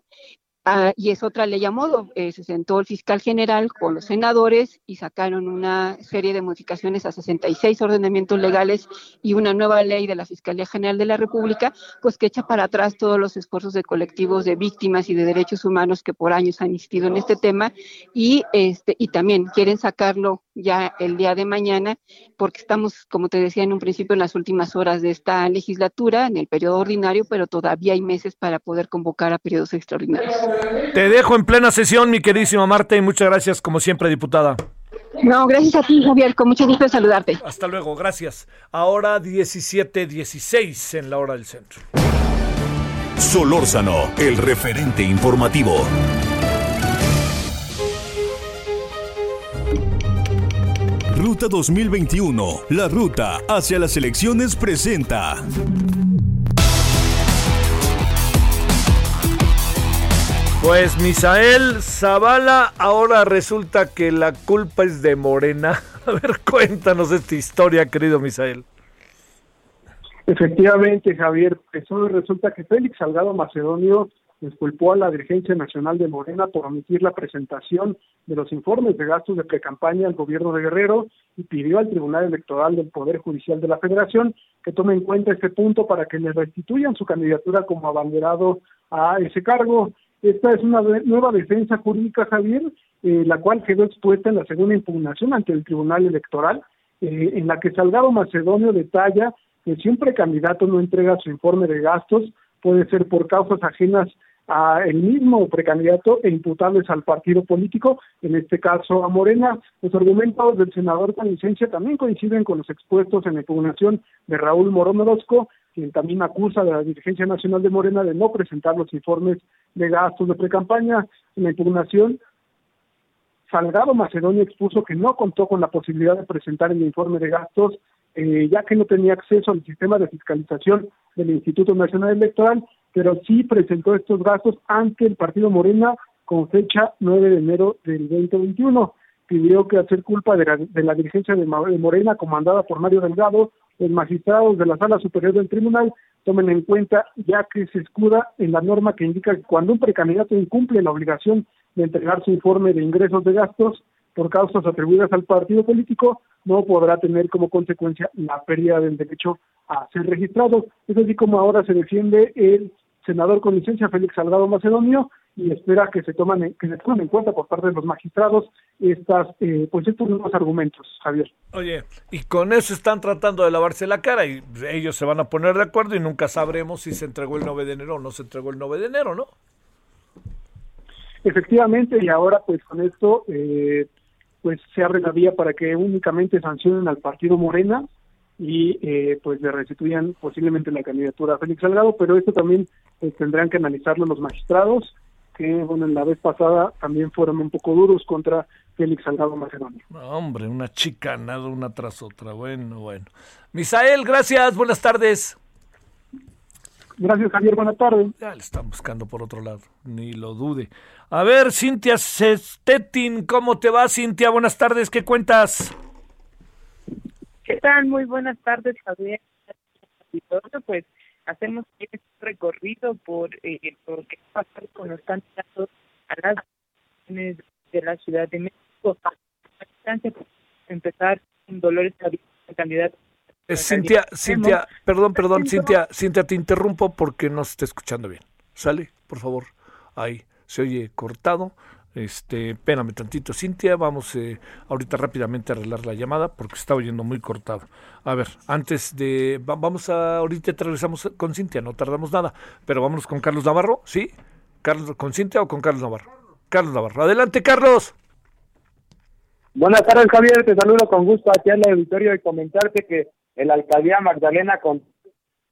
Ah, y es otra ley a modo. Eh, se sentó el fiscal general con los senadores y sacaron una serie de modificaciones a 66 ordenamientos legales y una nueva ley de la Fiscalía General de la República, pues que echa para atrás todos los esfuerzos de colectivos de víctimas y de derechos humanos que por años han insistido en este tema y este y también quieren sacarlo ya el día de mañana porque estamos, como te decía en un principio, en las últimas horas de esta legislatura, en el periodo ordinario, pero todavía hay meses para poder convocar a periodos extraordinarios.
Te dejo en plena sesión, mi queridísima Marta, y muchas gracias, como siempre, diputada.
No, gracias a ti, Javier, con mucho gusto saludarte.
Hasta luego, gracias. Ahora 17:16 en la hora del centro.
Solórzano, el referente informativo. Ruta 2021, la ruta hacia las elecciones presenta.
Pues Misael Zavala, ahora resulta que la culpa es de Morena. A ver, cuéntanos esta historia, querido Misael.
Efectivamente, Javier, eso resulta que Félix Salgado Macedonio disculpó a la dirigencia nacional de Morena por omitir la presentación de los informes de gastos de precampaña al gobierno de Guerrero y pidió al Tribunal Electoral del Poder Judicial de la Federación que tome en cuenta este punto para que le restituyan su candidatura como abanderado a ese cargo. Esta es una nueva defensa jurídica, Javier, eh, la cual quedó expuesta en la segunda impugnación ante el Tribunal Electoral, eh, en la que Salgado Macedonio detalla que si un precandidato no entrega su informe de gastos, puede ser por causas ajenas a el mismo precandidato e imputables al partido político, en este caso a Morena. Los argumentos del senador con licencia también coinciden con los expuestos en la impugnación de Raúl Morón Orozco, quien también acusa de la dirigencia nacional de Morena de no presentar los informes de gastos de precampaña. En la impugnación, Salgado Macedonio expuso que no contó con la posibilidad de presentar el informe de gastos, eh, ya que no tenía acceso al sistema de fiscalización del Instituto Nacional Electoral, pero sí presentó estos gastos ante el partido Morena con fecha 9 de enero del 2021. Pidió que hacer culpa de la, de la dirigencia de Morena comandada por Mario Delgado, los magistrados de la Sala Superior del Tribunal tomen en cuenta ya que se escuda en la norma que indica que cuando un precandidato incumple la obligación de entregar su informe de ingresos de gastos por causas atribuidas al partido político, no podrá tener como consecuencia la pérdida del derecho a ser registrado. Es así como ahora se defiende el senador con licencia Félix Salgado Macedonio y espera que se tomen que se tomen en cuenta por parte de los magistrados estas eh, pues estos nuevos argumentos, Javier.
Oye, y con eso están tratando de lavarse la cara y ellos se van a poner de acuerdo y nunca sabremos si se entregó el 9 de enero o no se entregó el 9 de enero, ¿no?
Efectivamente, y ahora pues con esto eh, pues se abre la vía para que únicamente sancionen al partido Morena y eh, pues le restituyan posiblemente la candidatura a Félix Salgado, pero esto también pues, tendrán que analizarlo los magistrados, que bueno, en la vez pasada también fueron un poco duros contra Félix Salgado Macedonio.
hombre, una chica nada una tras otra, bueno, bueno. Misael, gracias, buenas tardes.
Gracias, Javier. Buenas tardes.
Ya le están buscando por otro lado, ni lo dude. A ver, Cintia Sestetin, ¿cómo te va, Cintia? Buenas tardes, ¿qué cuentas?
¿Qué tal? Muy buenas tardes, Javier. Pues hacemos este recorrido por, eh, por qué pasa con los candidatos a las de la Ciudad de México. Empezar con Dolores candidato
eh, Cintia, Cintia, perdón, perdón, Cintia, Cintia, te interrumpo porque no se está escuchando bien. Sale, por favor. Ahí, se oye cortado. Este, espérame tantito, Cintia, vamos eh, ahorita rápidamente a arreglar la llamada porque está oyendo muy cortado. A ver, antes de, vamos a, ahorita te regresamos con Cintia, no tardamos nada, pero vámonos con Carlos Navarro, ¿sí? Carlos, ¿Con Cintia o con Carlos Navarro? Carlos Navarro, adelante Carlos.
Buenas tardes Javier, te saludo con gusto aquí en el auditorio y comentarte que en la alcaldía Magdalena con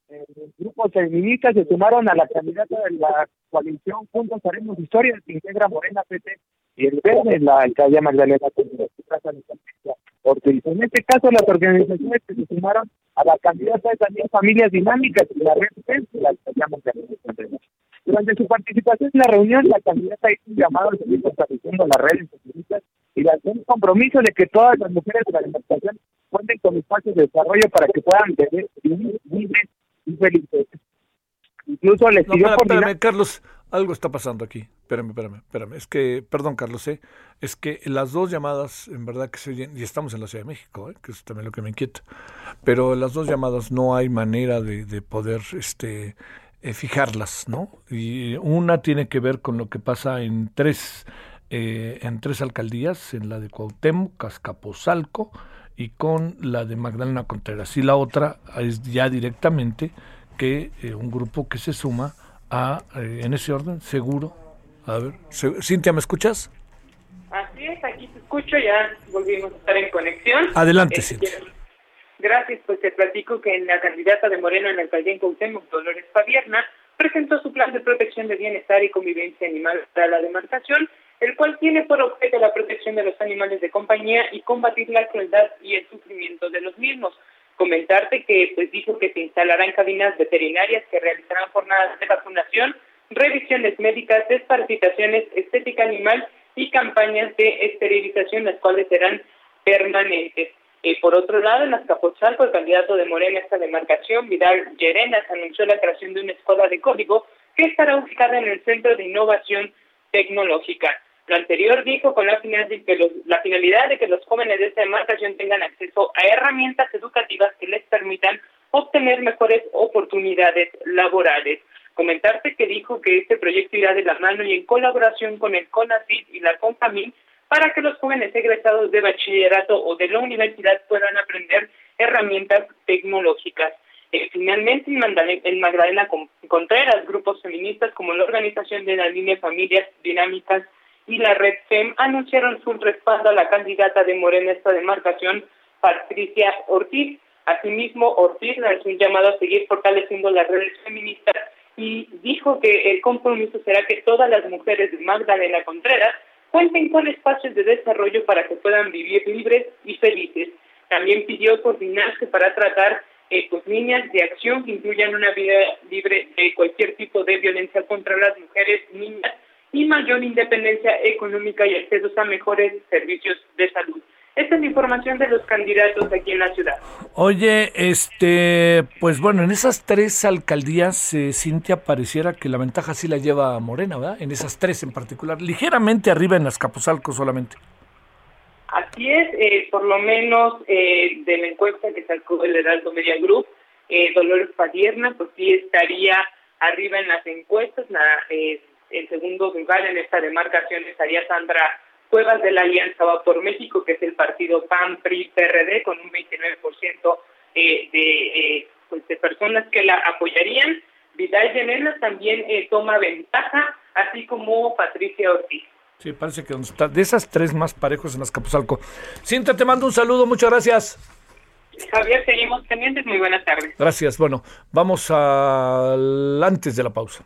eh, grupos feministas se sumaron a la candidata de la coalición Juntos Haremos Historia, que integra Morena PT y el verde la alcaldía Magdalena Ortiz. En este caso, las organizaciones que se sumaron a la candidata de también Familias Dinámicas y la red PEN, la alcaldía Magdalena Durante su participación en la reunión, la candidata hizo un llamado a seguir fortaleciendo las redes feministas y le un compromiso de que todas las mujeres de la alimentación cuenten con espacios de desarrollo para que puedan vivir libres y felices. Incluso les pidió
no, espérame, Carlos, algo está pasando aquí. Espérame, espérame, espérame. Es que, perdón, Carlos, ¿eh? es que las dos llamadas, en verdad que se oyen, y estamos en la Ciudad de México, ¿eh? que es también lo que me inquieta, pero las dos llamadas no hay manera de, de poder este, eh, fijarlas, ¿no? Y una tiene que ver con lo que pasa en tres, eh, en tres alcaldías, en la de Cuauhtémoc, Cascapozalco, y con la de Magdalena Contreras. Y la otra es ya directamente que eh, un grupo que se suma a, eh, en ese orden, seguro. A ver, Cintia, ¿me escuchas?
Así es, aquí te escucho, ya volvimos a estar en conexión.
Adelante, eh, Cintia.
Gracias, pues te platico que la candidata de Moreno en la alcaldía en Cuauhtémoc, Dolores Pavierna, presentó su plan de protección de bienestar y convivencia animal para la demarcación el cual tiene por objeto la protección de los animales de compañía y combatir la crueldad y el sufrimiento de los mismos. Comentarte que pues dijo que se instalarán cabinas veterinarias que realizarán jornadas de vacunación, revisiones médicas, desparasitaciones, estética animal y campañas de esterilización, las cuales serán permanentes. Eh, por otro lado, en Azcapotzalco, el candidato de Morena a esta demarcación, Vidal Llerenas, anunció la creación de una escuela de código que estará ubicada en el Centro de Innovación Tecnológica. Lo anterior dijo con la finalidad, de que los, jóvenes de esta demarcación tengan acceso a herramientas educativas que les permitan obtener mejores oportunidades laborales. Comentarte que dijo que este proyecto irá de la mano y en colaboración con el CONACYT y la CONFAMIL para que los jóvenes egresados de bachillerato o de la universidad puedan aprender herramientas tecnológicas. Eh, finalmente, en Magdalena Contreras, grupos feministas como la Organización de la Línea Familias Dinámicas y la Red FEM anunciaron su respaldo a la candidata de Morena esta demarcación, Patricia Ortiz. Asimismo, Ortiz lanzó un llamado a seguir fortaleciendo las redes feministas y dijo que el compromiso será que todas las mujeres de Magdalena Contreras cuenten con espacios de desarrollo para que puedan vivir libres y felices. También pidió coordinarse para tratar eh, pues, líneas de acción que incluyan una vida libre de cualquier tipo de violencia contra las mujeres, niñas y mayor independencia económica y acceso a mejores servicios de salud. Esta es la información de los candidatos aquí en la ciudad.
Oye, este, pues bueno, en esas tres alcaldías, eh, Cintia, pareciera que la ventaja sí la lleva Morena, ¿verdad? En esas tres en particular, ligeramente arriba en Azcapotzalco solamente.
Así es, eh, por lo menos eh, de la encuesta que sacó el Heraldo Media Group, eh, Dolores Padierna, pues sí estaría arriba en las encuestas, la, eh, en segundo lugar en esta demarcación estaría Sandra Cuevas de la Alianza Va por México, que es el partido PAN, PRI, PRD, con un 29% eh, de, eh, pues de personas que la apoyarían. Vidal Llenena también eh, toma ventaja, así como Patricia Ortiz.
Sí, parece que donde está, de esas tres más parejos en Azcapotzalco. Cintia, te mando un saludo, muchas gracias.
Javier, seguimos pendientes. Muy buenas tardes.
Gracias. Bueno, vamos al antes de la pausa.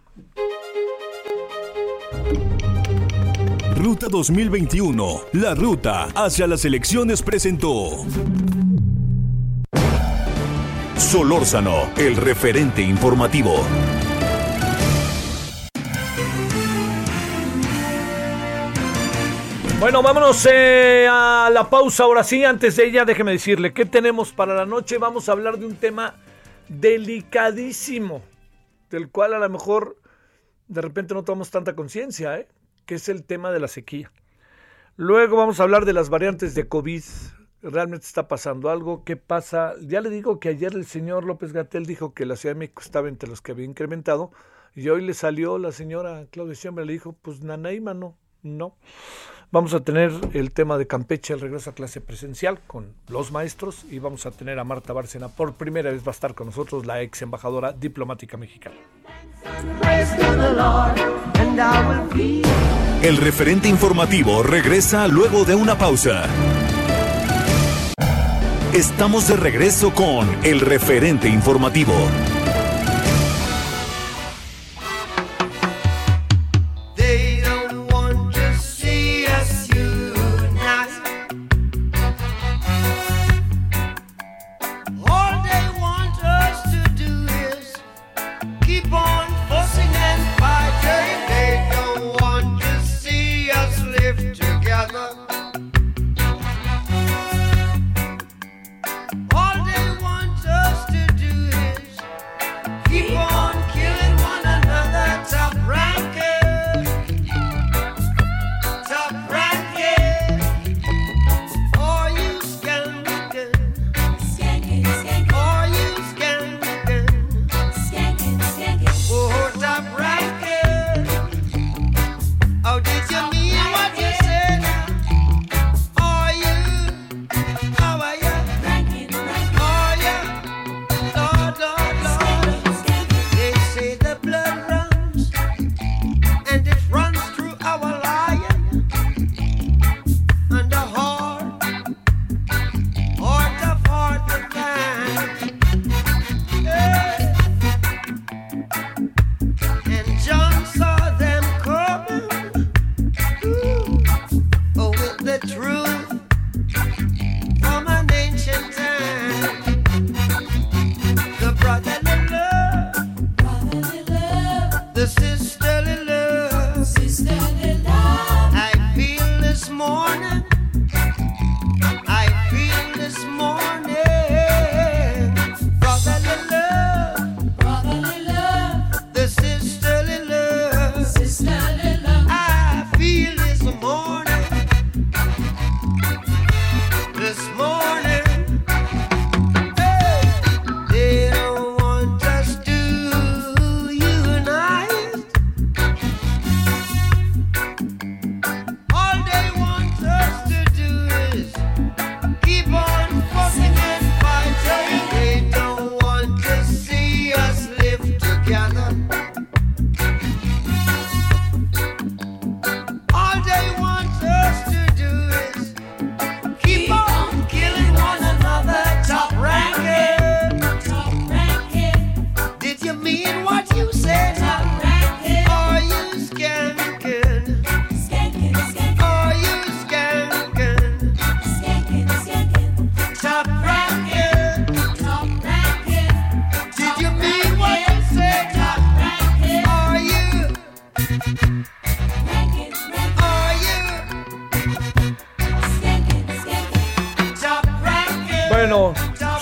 Ruta 2021, la ruta hacia las elecciones presentó. Solórzano, el referente informativo.
Bueno, vámonos eh, a la pausa ahora sí. Antes de ella, déjeme decirle, ¿qué tenemos para la noche? Vamos a hablar de un tema delicadísimo, del cual a lo mejor de repente no tomamos tanta conciencia, ¿eh? Que es el tema de la sequía. Luego vamos a hablar de las variantes de COVID. ¿Realmente está pasando algo? ¿Qué pasa? Ya le digo que ayer el señor López Gatel dijo que la Ciudad de México estaba entre los que había incrementado y hoy le salió la señora Claudia Sheinbaum le dijo, pues Nanaima no, no. Vamos a tener el tema de Campeche, el regreso a clase presencial con los maestros y vamos a tener a Marta Bárcena. Por primera vez va a estar con nosotros la ex embajadora diplomática mexicana.
El referente informativo regresa luego de una pausa. Estamos de regreso con el referente informativo.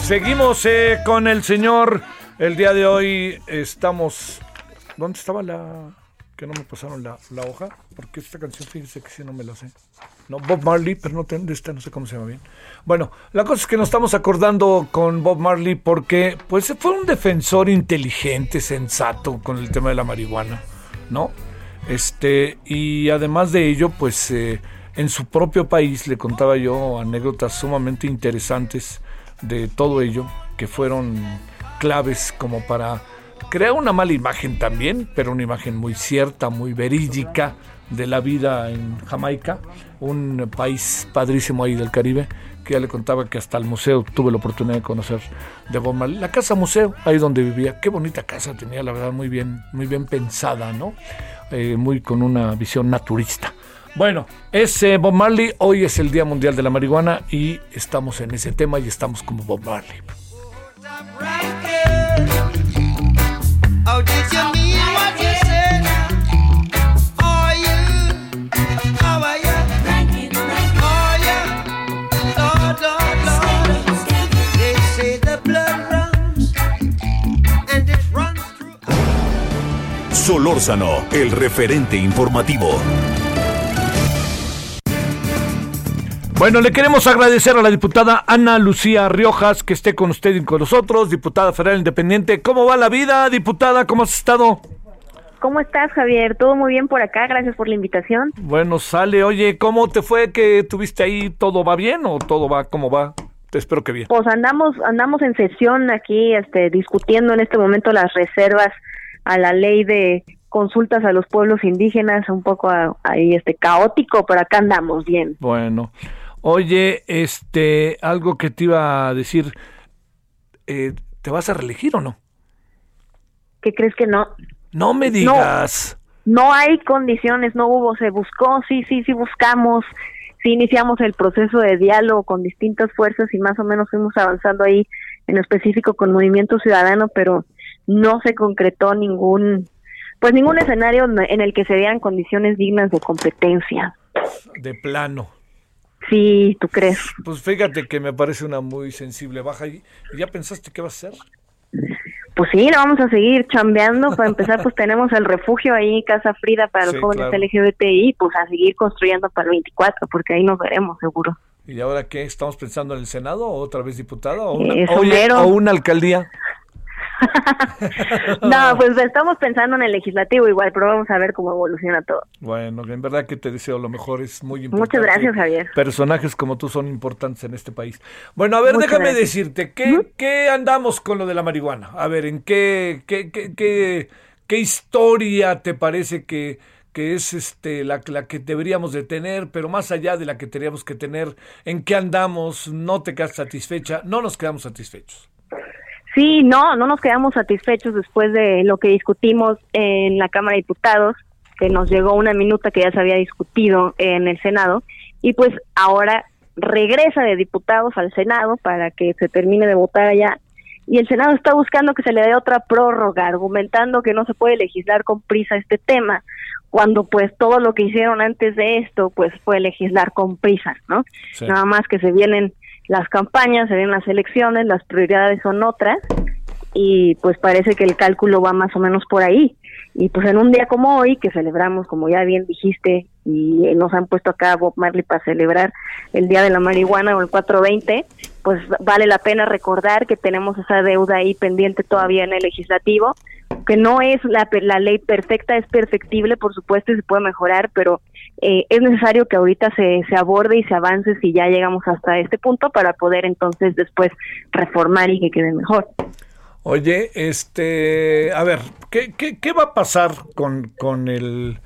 Seguimos eh, con el señor. El día de hoy estamos. ¿Dónde estaba la.? Que no me pasaron la, hoja. Porque esta canción, fíjense que sí no me la sé. No, Bob Marley, pero no tengo esta, no sé cómo se llama bien. Bueno, la cosa es que nos estamos acordando con Bob Marley porque, pues, fue un defensor inteligente, sensato con el tema de la marihuana, ¿no? Este, y además de ello, pues, eh, en su propio país le contaba yo anécdotas sumamente interesantes de todo ello, que fueron claves como para crear una mala imagen también, pero una imagen muy cierta, muy verídica de la vida en Jamaica, un país padrísimo ahí del Caribe, que ya le contaba que hasta el museo tuve la oportunidad de conocer de Bob Marley. La casa museo, ahí donde vivía, qué bonita casa tenía, la verdad, muy bien, muy bien pensada, ¿no? Eh, muy con una visión naturista. Bueno, es eh, Bob Marley, hoy es el Día Mundial de la Marihuana y estamos en ese tema y estamos como Bob Marley.
Solórzano, el referente informativo.
Bueno, le queremos agradecer a la diputada Ana Lucía Riojas que esté con usted y con nosotros, diputada federal independiente. ¿Cómo va la vida, diputada? ¿Cómo has estado?
¿Cómo estás, Javier? Todo muy bien por acá, gracias por la invitación.
Bueno, sale. Oye, ¿cómo te fue que tuviste ahí? ¿Todo va bien o todo va cómo va? Te espero que bien.
Pues andamos andamos en sesión aquí este discutiendo en este momento las reservas a la ley de consultas a los pueblos indígenas, un poco ahí este caótico, pero acá andamos bien.
Bueno, oye, este, algo que te iba a decir, eh, ¿te vas a reelegir o no?
¿Qué crees que no?
No me digas.
No hay condiciones, no hubo, se buscó, sí, sí, sí buscamos, sí iniciamos el proceso de diálogo con distintas fuerzas y más o menos fuimos avanzando ahí en específico con Movimiento Ciudadano, pero no se concretó ningún, pues ningún escenario en el que se vean condiciones dignas de competencia.
De plano.
Sí, ¿tú crees?
Pues fíjate que me parece una muy sensible baja. ¿Y ya pensaste qué vas a hacer?
Pues sí, la vamos a seguir chambeando. Para empezar, pues tenemos el refugio ahí, Casa Frida para los
Sí,
jóvenes
claro.
LGBTI, pues a seguir construyendo para el 24, porque ahí nos veremos seguro.
¿Y ahora qué? ¿Estamos pensando en el Senado o otra vez diputada? ¿O una,
mero.
o una alcaldía?
No, pues estamos pensando en el legislativo igual, pero vamos a ver cómo evoluciona todo.
Bueno, en verdad que te deseo lo mejor, es muy importante.
Muchas gracias, Javier.
Personajes como tú son importantes en este país. Bueno, a ver,
Muchas
déjame
gracias.
decirte, ¿qué, ¿qué andamos con lo de la marihuana? A ver, ¿en qué, qué, qué, qué, qué historia te parece que, que es este la, la que deberíamos de tener, pero más allá de la que teníamos que tener, ¿en qué andamos? ¿No te quedas satisfecha? No nos quedamos satisfechos.
Sí, no, no nos quedamos satisfechos después de lo que discutimos en la Cámara de Diputados, que nos llegó una minuta que ya se había discutido en el Senado, y pues ahora regresa de diputados al Senado para que se termine de votar allá. Y el Senado está buscando que se le dé otra prórroga, argumentando que no se puede legislar con prisa este tema, cuando pues todo lo que hicieron antes de esto pues fue legislar con prisa, ¿no?
Sí.
Nada más que se vienen las campañas, se las elecciones, las prioridades son otras y pues parece que el cálculo va más o menos por ahí. Y pues en un día como hoy, que celebramos, como ya bien dijiste, y nos han puesto acá Bob Marley para celebrar el Día de la Marihuana o el 420, pues vale la pena recordar que tenemos esa deuda ahí pendiente todavía en el legislativo, que no es la, la ley perfecta, es perfectible, por supuesto, y se puede mejorar, pero eh, es necesario que ahorita se, se aborde y se avance si ya llegamos hasta este punto para poder entonces después reformar y que quede mejor.
Oye, este, a ver, ¿qué, qué, qué va a pasar con, con el,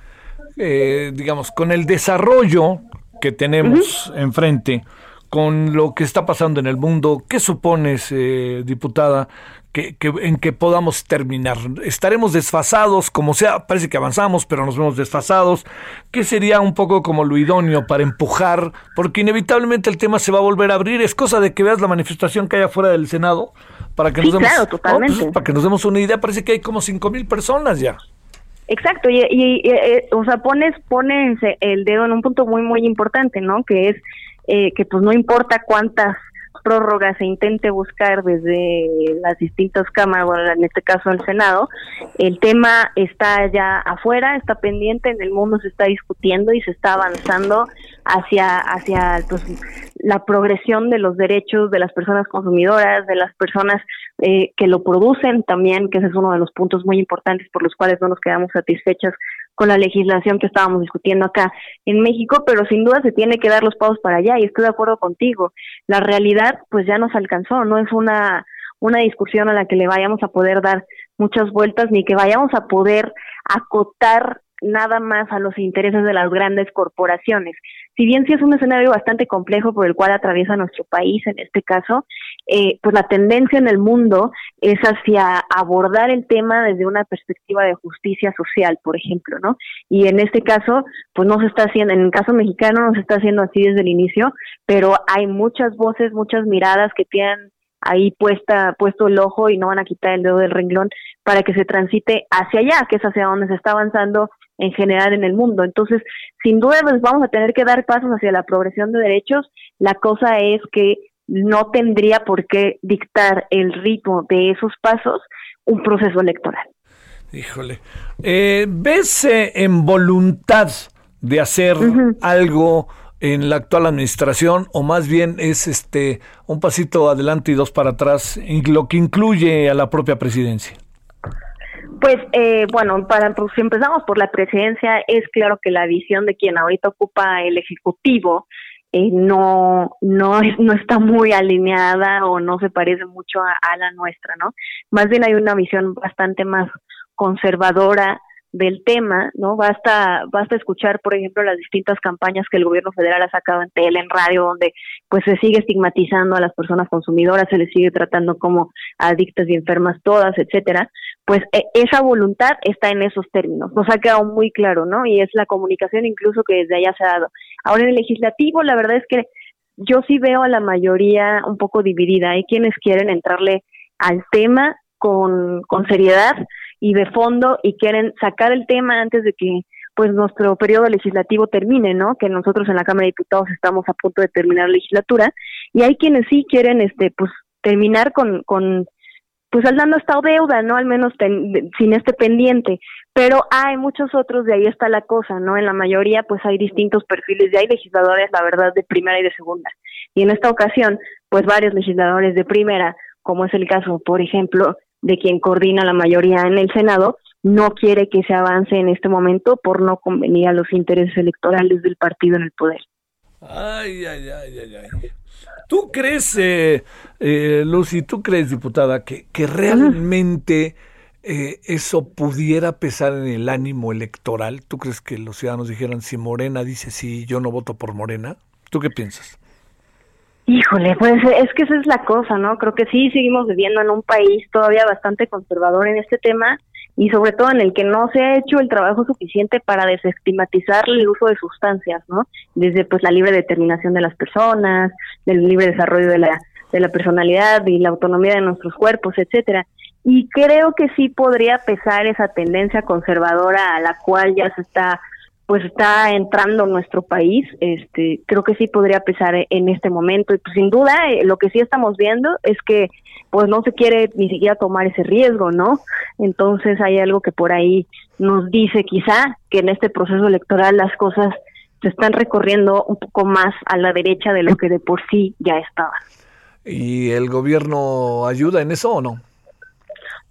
eh, digamos, con el desarrollo que tenemos enfrente, con lo que está pasando en el mundo? ¿Qué supones, eh, diputada, que, que- en que podamos terminar? ¿Estaremos desfasados, como sea? Parece que avanzamos, pero nos vemos desfasados. ¿Qué sería un poco como lo idóneo para empujar? Porque inevitablemente el tema se va a volver a abrir. Es cosa de que veas la manifestación que hay afuera del Senado para que
Sí,
nos demos,
claro,
pues, para que nos demos una idea, parece que hay como cinco mil personas ya.
Exacto, y, y- y, eh, o sea, pones, pones el dedo en un punto muy, muy importante, ¿no? Que es eh, que pues no importa cuántas prórroga se intente buscar desde las distintas cámaras, bueno, en este caso el Senado, el tema está ya afuera, está pendiente, en el mundo se está discutiendo y se está avanzando hacia hacia pues, la progresión de los derechos de las personas consumidoras, de las personas eh, que lo producen también, que ese es uno de los puntos muy importantes por los cuales no nos quedamos satisfechas con la legislación que estábamos discutiendo acá en México, pero sin duda se tiene que dar los pasos para allá y estoy de acuerdo contigo. La realidad pues ya nos alcanzó, no es una una discusión a la que le vayamos a poder dar muchas vueltas ni que vayamos a poder acotar nada más a los intereses de las grandes corporaciones. Si bien sí es un escenario bastante complejo por el cual atraviesa nuestro país en este caso, eh, pues la tendencia en el mundo es hacia abordar el tema desde una perspectiva de justicia social, por ejemplo, ¿no? Y en este caso, pues no se está haciendo, en el caso mexicano no se está haciendo así desde el inicio, pero hay muchas voces, muchas miradas que tienen ahí puesta, puesto el ojo y no van a quitar el dedo del renglón para que se transite hacia allá, que es hacia donde se está avanzando en general en el mundo. Entonces, sin duda, pues vamos a tener que dar pasos hacia la progresión de derechos. La cosa es que no tendría por qué dictar el ritmo de esos pasos un proceso electoral.
Híjole. Eh, ¿Ves eh, en voluntad de hacer algo en la actual administración o más bien es este un pasito adelante y dos para atrás, lo que incluye a la propia presidencia?
Pues eh, bueno, para pues, si empezamos por la presidencia, es claro que la visión de quien ahorita ocupa el ejecutivo eh, no no no está muy alineada o no se parece mucho a, a, la nuestra, ¿no? Más bien hay una visión bastante más conservadora del tema, ¿no? Basta, basta escuchar, por ejemplo, las distintas campañas que el gobierno federal ha sacado en tele, en radio, donde pues se sigue estigmatizando a las personas consumidoras, se les sigue tratando como adictas y enfermas todas, etcétera. Pues e, esa voluntad está en esos términos, nos ha quedado muy claro, ¿no? Y es la comunicación incluso que desde allá se ha dado. Ahora en el legislativo, la verdad es que yo sí veo a la mayoría un poco dividida. Hay quienes quieren entrarle al tema con, con seriedad, y de fondo y quieren sacar el tema antes de que pues nuestro periodo legislativo termine, ¿no? Que nosotros en la Cámara de Diputados estamos a punto de terminar la legislatura y hay quienes sí quieren este pues terminar con con pues dando esta deuda, ¿no? Al menos sin este pendiente. Pero hay muchos otros, de ahí está la cosa, ¿no? En la mayoría, pues hay distintos perfiles, y hay legisladores, la verdad, de primera y de segunda. Y en esta ocasión, pues varios legisladores de primera, como es el caso, por ejemplo, de quien coordina la mayoría en el Senado, no quiere que se avance en este momento por no convenir a los intereses electorales del partido en el poder.
Ay, ay, ay, ay, ay. ¿Tú crees, eh, eh, Lucy, tú crees, diputada, que, que realmente eh, eso pudiera pesar en el ánimo electoral? ¿Tú crees que los ciudadanos dijeran, si Morena dice sí, yo no voto por Morena? ¿Tú qué piensas?
Híjole, pues es que esa es la cosa, ¿no? Creo que sí seguimos viviendo en un país todavía bastante conservador en este tema y sobre todo en el que no se ha hecho el trabajo suficiente para desestigmatizar el uso de sustancias, ¿no? Desde pues la libre determinación de las personas, del libre desarrollo de la de la personalidad y la autonomía de nuestros cuerpos, etcétera. Y creo que sí podría pesar esa tendencia conservadora a la cual ya se está pues está entrando nuestro país, este, creo que sí podría pesar en este momento y pues sin duda eh, lo que sí estamos viendo es que pues no se quiere ni siquiera tomar ese riesgo, ¿no? Entonces hay algo que por ahí nos dice quizá que en este proceso electoral las cosas se están recorriendo un poco más a la derecha de lo que de por sí ya estaban.
¿Y el gobierno ayuda en eso o no?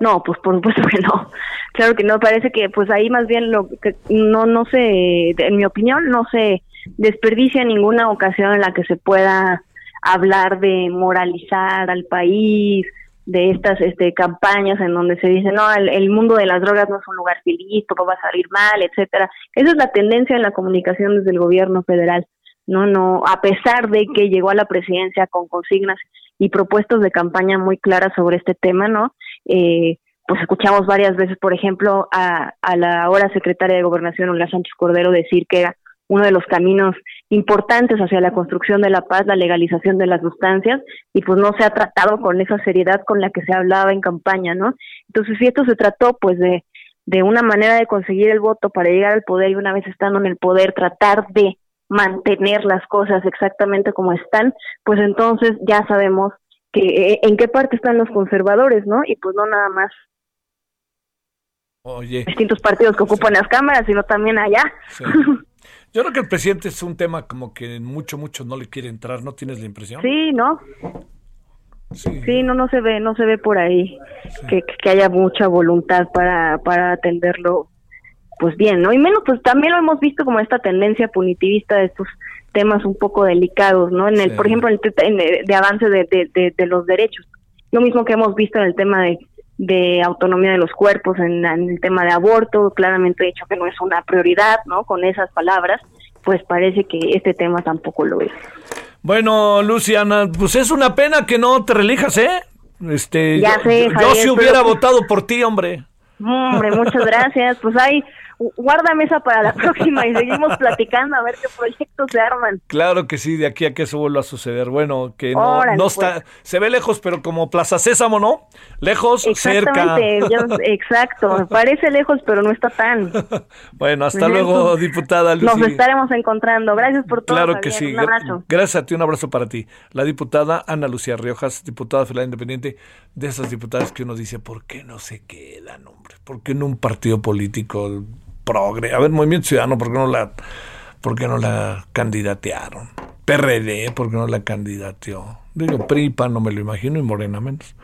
No, pues por supuesto que no. Claro que no, parece que pues ahí más bien lo que no no se en mi opinión no se desperdicia ninguna ocasión en la que se pueda hablar de moralizar al país, de estas este campañas en donde se dice, no, el, mundo de las drogas no es un lugar feliz, todo va a salir mal, etcétera. Esa es la tendencia en la comunicación desde el gobierno federal. No, no, a pesar de que llegó a la presidencia con consignas y propuestas de campaña muy claras sobre este tema, ¿no? Eh, pues escuchamos varias veces, por ejemplo, a, a la ahora secretaria de Gobernación, Olga Sánchez Cordero, decir que era uno de los caminos importantes hacia la construcción de la paz, la legalización de las sustancias, y pues no se ha tratado con esa seriedad con la que se hablaba en campaña, ¿no? Entonces, si esto se trató, pues, de, de una manera de conseguir el voto para llegar al poder y una vez estando en el poder, tratar de mantener las cosas exactamente como están, pues entonces ya sabemos que eh, en qué parte están los conservadores, ¿no? Y pues no nada más
Oye,
distintos partidos que ocupan las cámaras, sino también allá.
sí. yo creo que el presidente es un tema como que mucho, mucho no le quiere entrar, ¿no tienes la impresión?
Sí, ¿no?
Sí.
Sí, no, no se ve, no se ve por ahí que, que haya mucha voluntad para, para atenderlo, pues bien, ¿no? Y menos, pues también lo hemos visto como esta tendencia punitivista de estos temas un poco delicados, ¿no? En el,
Sí.
por ejemplo, en el en el- de avance de, de, de, de los derechos. Lo mismo que hemos visto en el tema de, de autonomía de los cuerpos, en, en el tema de aborto, claramente dicho que no es una prioridad, ¿no? Con esas palabras, pues parece que este tema tampoco lo es.
Bueno, Luciana, pues es una pena que no te relijas, ¿eh? Este,
Ya
yo,
sé,
yo- yo
Javier,
si hubiera
pues-
votado por ti, hombre.
Hombre, muchas gracias. Pues ahí, gu- guárdame esa para la próxima y seguimos platicando a ver qué proyectos se arman.
Claro que sí, de aquí a que eso vuelva a suceder. Bueno, que no,
Órale,
no
pues.
está, se ve lejos, pero como Plaza Sésamo, ¿no? Lejos, cerca.
Yo- exacto. Parece lejos, pero no está tan.
Bueno, hasta luego,
pues,
diputada
Nos
Lucy.
estaremos encontrando. Gracias por todo.
Claro que
Javier.
sí.
Un abrazo.
Gracias a ti, un abrazo para ti. La diputada Ana Lucía Riojas, diputada federal independiente, de esas diputadas que uno dice, ¿por qué no se quedan, hombre? ¿Por qué en un partido político progre? A ver, Movimiento Ciudadano, ¿por qué no la, por no la candidatearon? PRD, ¿por qué no la candidateó? Digo, PRIPA, no me lo imagino, y Morena menos.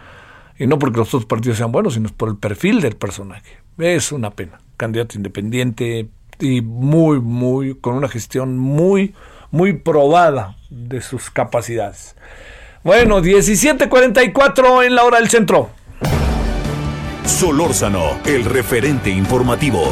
Y no porque los otros partidos sean buenos, sino por el perfil del personaje. Es una pena. Candidato independiente y muy, muy, con una gestión muy, muy probada de sus capacidades. Bueno, 17:44 en la hora del centro.
Solórzano, el referente informativo.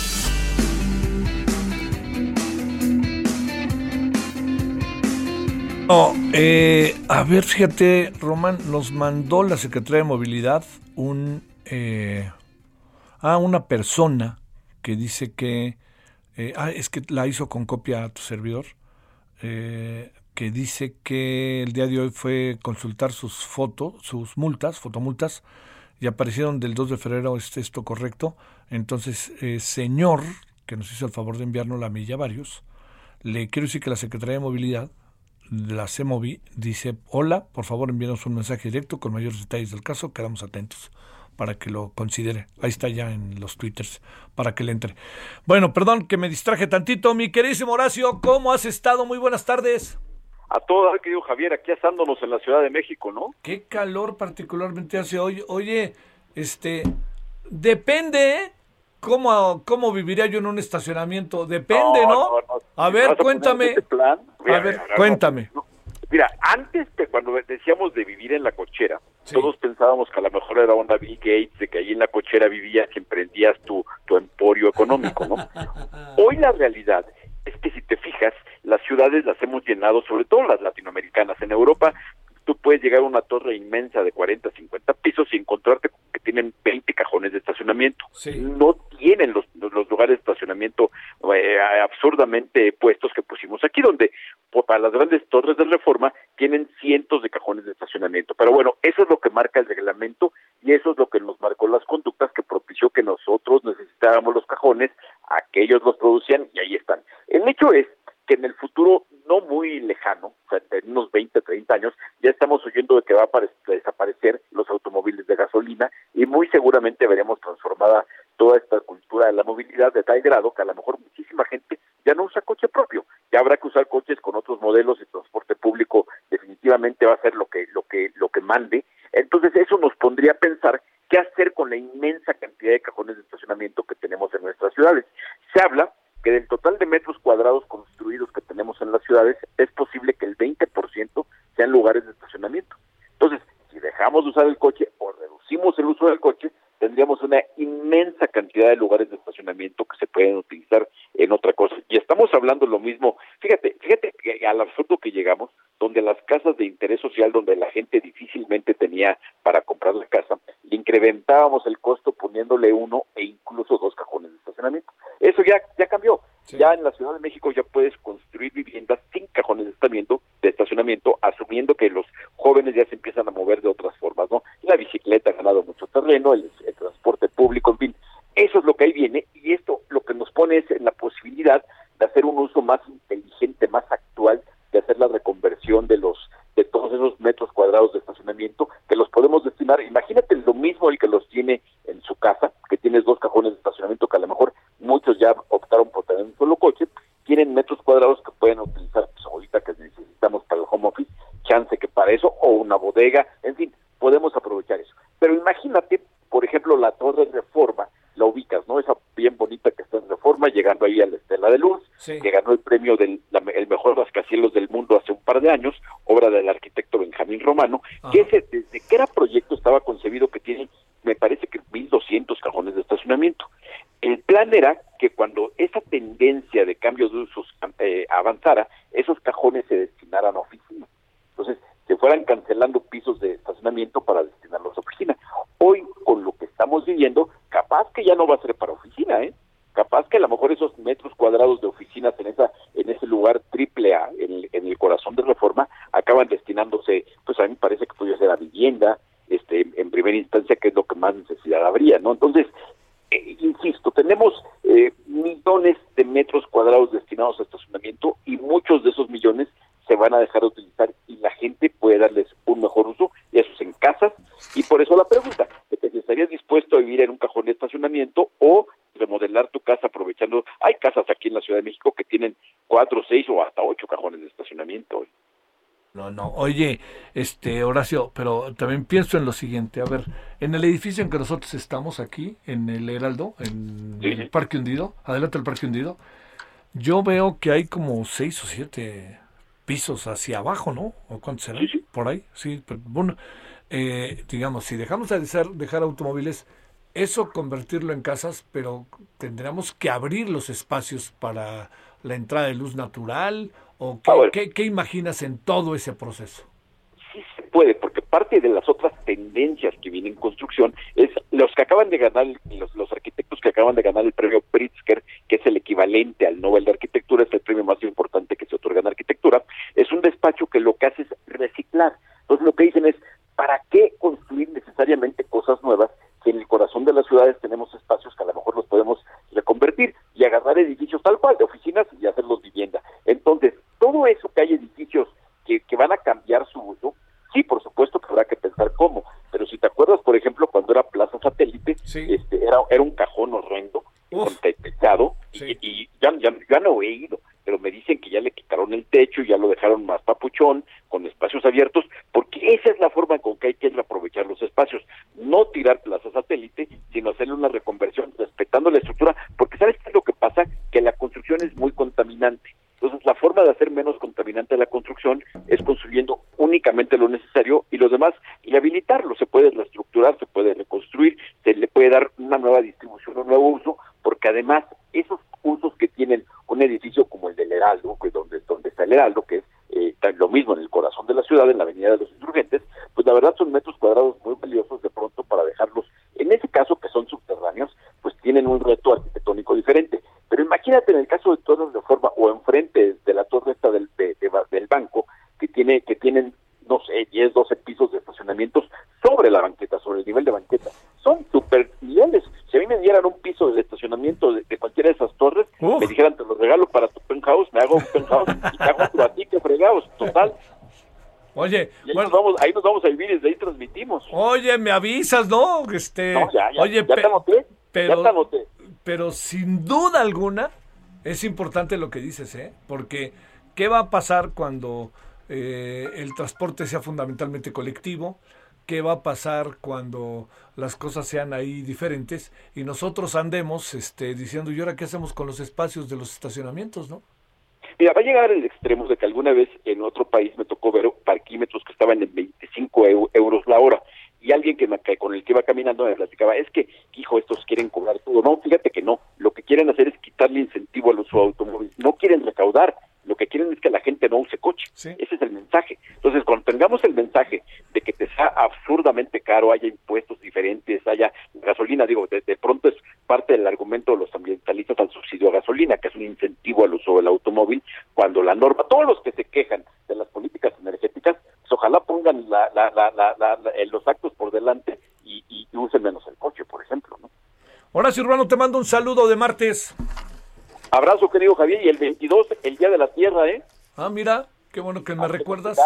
No, eh, a ver, fíjate, Román, nos mandó la Secretaría de Movilidad un eh, a una persona que dice que eh, ah, es que la hizo con copia a tu servidor, eh, que dice que el día de hoy fue consultar sus fotos, sus multas, fotomultas, y aparecieron del 2 de febrero, ¿es esto correcto? Entonces, eh, señor, que nos hizo el favor de enviarnos la milla varios, le quiero decir que la Secretaría de Movilidad de la CEMOVI dice, hola, por favor envíenos un mensaje directo con mayores detalles del caso, quedamos atentos para que lo considere. Ahí está ya en los twitters, para que le entre. Bueno, perdón que me distraje tantito. Mi queridísimo Horacio, ¿cómo has estado? Muy buenas tardes.
A todo dar, querido Javier, aquí asándonos en la Ciudad de México, ¿no?
Qué calor particularmente hace hoy. Oye, este, depende, ¿eh? ¿Cómo, ¿Cómo viviría yo en un estacionamiento? Depende, ¿no?
no, no.
A ver, cuéntame.
ese plan, mira,
A ver,
mira,
cuéntame.
Mira, antes de cuando decíamos de vivir en la cochera, todos pensábamos que a lo mejor era onda Bill Gates, de que ahí en la cochera vivías y emprendías tu, tu emporio económico, ¿no? Hoy la realidad es que si te fijas, las ciudades las hemos llenado, sobre todo las latinoamericanas. En Europa, tú puedes llegar a una torre inmensa de 40, 50 pisos y encontrarte con que tienen 20 cajones de estacionamiento. No tienen los, los lugares de estacionamiento eh, absurdamente puestos que pusimos aquí, donde para las grandes torres de reforma tienen cientos de cajones de estacionamiento. Pero bueno, eso es lo que marca el reglamento y eso es lo que nos marcó las conductas que propició que nosotros necesitáramos los cajones, aquellos los producían y ahí están. El hecho es que en el futuro no muy lejano, o sea, en unos 20, 30 años, ya estamos oyendo de que va a apare- desaparecer los automóviles de gasolina y muy seguramente veremos transformada toda esta cultura de la movilidad de tal grado que a lo mejor muchísima gente ya no usa coche propio, ya habrá que usar coches con otros modelos de transporte público, definitivamente va a ser lo que lo que lo que mande. Entonces eso nos pondría a pensar qué hacer con la inmensa cantidad de cajones de estacionamiento que tenemos en nuestras ciudades. Se habla que del total de metros cuadrados construidos que tenemos en las ciudades, es posible que el 20% sean lugares de estacionamiento. Entonces, si dejamos de usar el coche o reducimos el uso del coche, tendríamos una inmensa cantidad de lugares de estacionamiento que se pueden utilizar en otra cosa. Y estamos hablando lo mismo. Fíjate, fíjate al absurdo que llegamos, donde las casas de interés social, donde la gente difícilmente tenía para comprar la casa, le incrementábamos el costo poniéndole uno e incluso dos cajones de estacionamiento. Eso ya, ya cambió. Ya en la Ciudad de México ya puedes construir viviendas sin cajones de estacionamiento, de estacionamiento, asumiendo que los jóvenes ya se empiezan a mover de otras formas, ¿no? La bicicleta ha ganado mucho terreno, el, el transporte público, en fin. Eso es lo que ahí viene y esto lo que nos pone es en la posibilidad de hacer un uso más inteligente, más actual, de hacer la reconversión de los de todos esos metros cuadrados de estacionamiento que los podemos destinar. Imagínate lo mismo el que los tiene en su casa, que tienes dos cajones de estacionamiento que a lo mejor muchos ya optaron por tener un solo coche, tienen metros cuadrados que pueden utilizar pues, ahorita que necesitamos para el home office, chance que para eso, o una bodega, en fin, podemos aprovechar eso. Pero imagínate, por ejemplo, la torre reforma, la ubicas, ¿no? Esa bien bonita que está en reforma, llegando ahí a la Estela de Luz, que ganó el premio del la- el mejor rascacielos del mundo hace un par de años, obra del arquitecto Benjamín Romano, que ese, desde que era proyecto estaba concebido que tiene, me parece que 1.200 cajones de estacionamiento. El plan era que cuando esa tendencia de cambio de usos eh, avanzara, esos cajones se destinaran a oficinas. Entonces, se fueran cancelando pisos de estacionamiento para destinarlos a oficina. Hoy, con lo que estamos viviendo, capaz que ya no va a ser para oficina, ¿eh? Capaz que a lo mejor esos metros cuadrados de oficinas en esa en ese lugar triple A, en en el corazón de reforma, acaban destinándose, pues a mí me parece que podría ser a vivienda, este, en primera instancia, que es lo que más necesidad habría, ¿no? Entonces, eh, insisto, tenemos eh, millones de metros cuadrados destinados a estacionamiento y muchos de esos millones se van a dejar de utilizar puede darles un mejor uso, y eso es en casas, y por eso la pregunta, si estarías dispuesto a vivir en un cajón de estacionamiento o remodelar tu casa aprovechando, hay casas aquí en la Ciudad de México que tienen cuatro, seis o hasta ocho cajones de estacionamiento.
No, no. Oye, este Horacio, pero también pienso en lo siguiente. A ver, en el edificio en que nosotros estamos aquí, en el Heraldo, en el Parque Hundido, adelante del Parque Hundido, yo veo que hay como seis o siete pisos hacia abajo, ¿no? ¿O cuántos serán? Por ahí, sí. Pero, bueno, eh, digamos, si dejamos de dejar, dejar automóviles, eso convertirlo en casas, pero tendríamos que abrir los espacios para la entrada de luz natural o qué, qué- qué imaginas en todo ese proceso?
sí se puede, porque parte de las otras tendencias que vienen en construcción es los que acaban de ganar, los, arquitectos que acaban de ganar el premio Pritzker, que es el equivalente al Nobel de Arquitectura, es el premio más importante que se otorga en arquitectura, es un despacho que lo que hace es reciclar. Entonces lo que dicen es, ¿para qué construir necesariamente cosas nuevas si en el corazón de las ciudades tenemos espacios que a lo mejor los podemos reconvertir y agarrar edificios tal cual, de oficinas y hacerlos vivienda? Entonces, todo eso que hay edificios que, que van a cambiar su uso, sí, por supuesto que habrá que cómo, pero si te acuerdas, por ejemplo, cuando era Plaza Satélite, este, era, era un cajón horrendo, con te- techado, y, y ya, ya, ya no he ido, pero me dicen que ya le quitaron el techo y ya lo dejaron más papuchón, con espacios abiertos, porque esa es la forma con que hay que aprovechar los espacios, no tirar Plaza Satélite, sino hacerle una reconversión respetando la estructura, porque ¿sabes qué es lo que pasa? Que la construcción es muy contaminante. Entonces, la forma de hacer menos contaminante la construcción es construyendo únicamente lo necesario y los demás rehabilitarlo. Se puede reestructurar, se puede reconstruir, se le puede dar una nueva distribución, un nuevo uso, porque además esos usos que tienen un edificio como el del Heraldo, que donde, donde está el Heraldo, que es eh, lo mismo en el corazón de la ciudad, en la Avenida de los Insurgentes, pues la verdad son metros cuadrados muy valiosos de pronto para dejarlos, en ese caso que son subterráneos, pues tienen un reto arquitectónico diferente. Pero imagínate en el caso de Torres de Forma o enfrente de la torre esta del, de- del banco, que tiene que tienen, no sé, 10, 12 de sobre la banqueta, sobre el nivel de banqueta. Son super niveles. Si a mí me dieran un piso de estacionamiento de, de cualquiera de esas torres, me dijeran, te lo regalo para tu penthouse, me hago un penthouse y te hago otro a ti, que fregados, total.
Oye,
ahí, nos vamos, ahí nos vamos a vivir y desde ahí transmitimos.
Oye, me avisas, ¿no? Este,
No, ya, ya,
oye,
ya te
pe-
anoté,
pero,
ya te anoté.
pero sin duda alguna es importante lo que dices, ¿eh? Porque ¿qué va a pasar cuando eh, el transporte sea fundamentalmente colectivo? ¿Qué va a pasar cuando las cosas sean ahí diferentes y nosotros andemos este, diciendo, ¿y ahora qué hacemos con los espacios de los estacionamientos, no?
Mira, va a llegar el extremo de que alguna vez en otro país me tocó ver parquímetros que estaban en 25 eu- euros la hora y alguien que, me, con el que iba caminando me platicaba, es que, hijo, estos quieren cobrar todo. No, fíjate que no, lo que quieren hacer es quitarle incentivo al uso de automóvil, no quieren recaudar, lo que quieren es que la gente no use coche. Ese es el mensaje. Entonces, cuando tengamos el mensaje de que te sea absurdamente caro, haya impuestos diferentes, haya gasolina, digo, de, de pronto es parte del argumento de los ambientalistas al subsidio a gasolina, que es un incentivo al uso del automóvil, cuando la norma, todos los que se quejan de las políticas energéticas, ojalá pongan la, la, la, la- la- la- eh, los actos por delante y, y usen menos el coche, por ejemplo, ¿no?
Horacio Urbano, te mando un saludo de martes.
Abrazo, querido Javier, y el 22, el Día de la Tierra, ¿eh?
Ah, mira, qué bueno que me recuerdas.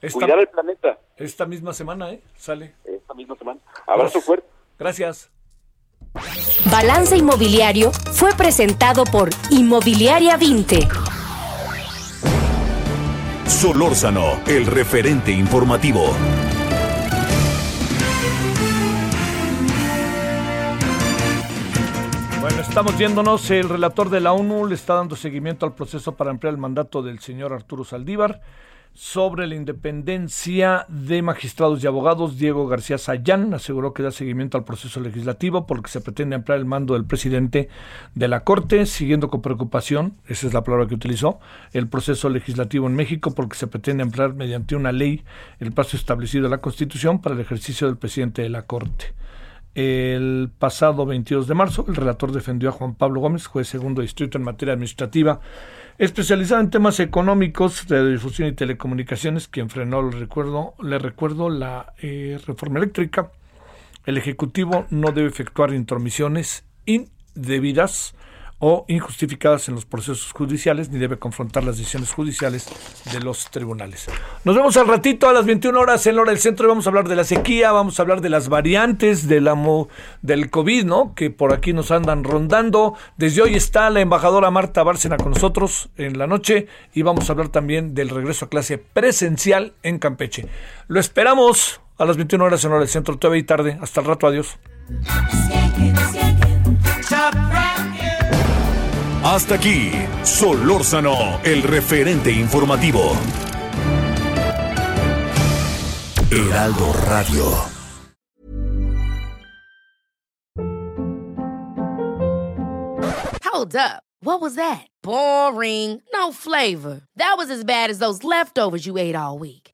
Esta,
Cuidar el planeta.
esta misma semana, ¿eh? Sale.
Esta misma semana. Abrazo fuerte.
Gracias.
Balance Inmobiliario fue presentado por Inmobiliaria 20.
Solórzano, el referente informativo.
Bueno, estamos yéndonos. El relator de la ONU le está dando seguimiento al proceso para ampliar el mandato del señor Arturo Saldívar sobre la independencia de magistrados y abogados. Diego García Sayán aseguró que da seguimiento al proceso legislativo porque se pretende ampliar el mando del presidente de la Corte, siguiendo con preocupación, esa es la palabra que utilizó, el proceso legislativo en México porque se pretende ampliar mediante una ley el plazo establecido en la Constitución para el ejercicio del presidente de la Corte. El pasado 22 de marzo, el relator defendió a Juan Pablo Gómez, juez segundo distrito en materia administrativa, especializado en temas económicos, de difusión y telecomunicaciones, quien frenó, le recuerdo, le recuerdo la eh, reforma eléctrica. El Ejecutivo no debe efectuar intromisiones indebidas o injustificadas en los procesos judiciales, ni debe confrontar las decisiones judiciales de los tribunales. Nos vemos al ratito a las 21 horas en hora del centro y vamos a hablar de la sequía, vamos a hablar de las variantes de la mo- del COVID, ¿no? Que por aquí nos andan rondando. Desde hoy está la embajadora Marta Bárcena con nosotros en la noche y vamos a hablar también del regreso a clase presencial en Campeche. Lo esperamos a las 21 horas en hora del centro, todavía y tarde. Hasta el rato, adiós.
Hasta aquí, Solórzano, el referente informativo. Heraldo Radio.
Hold up. What was that? Boring. No flavor. That was as bad as those leftovers you ate all week.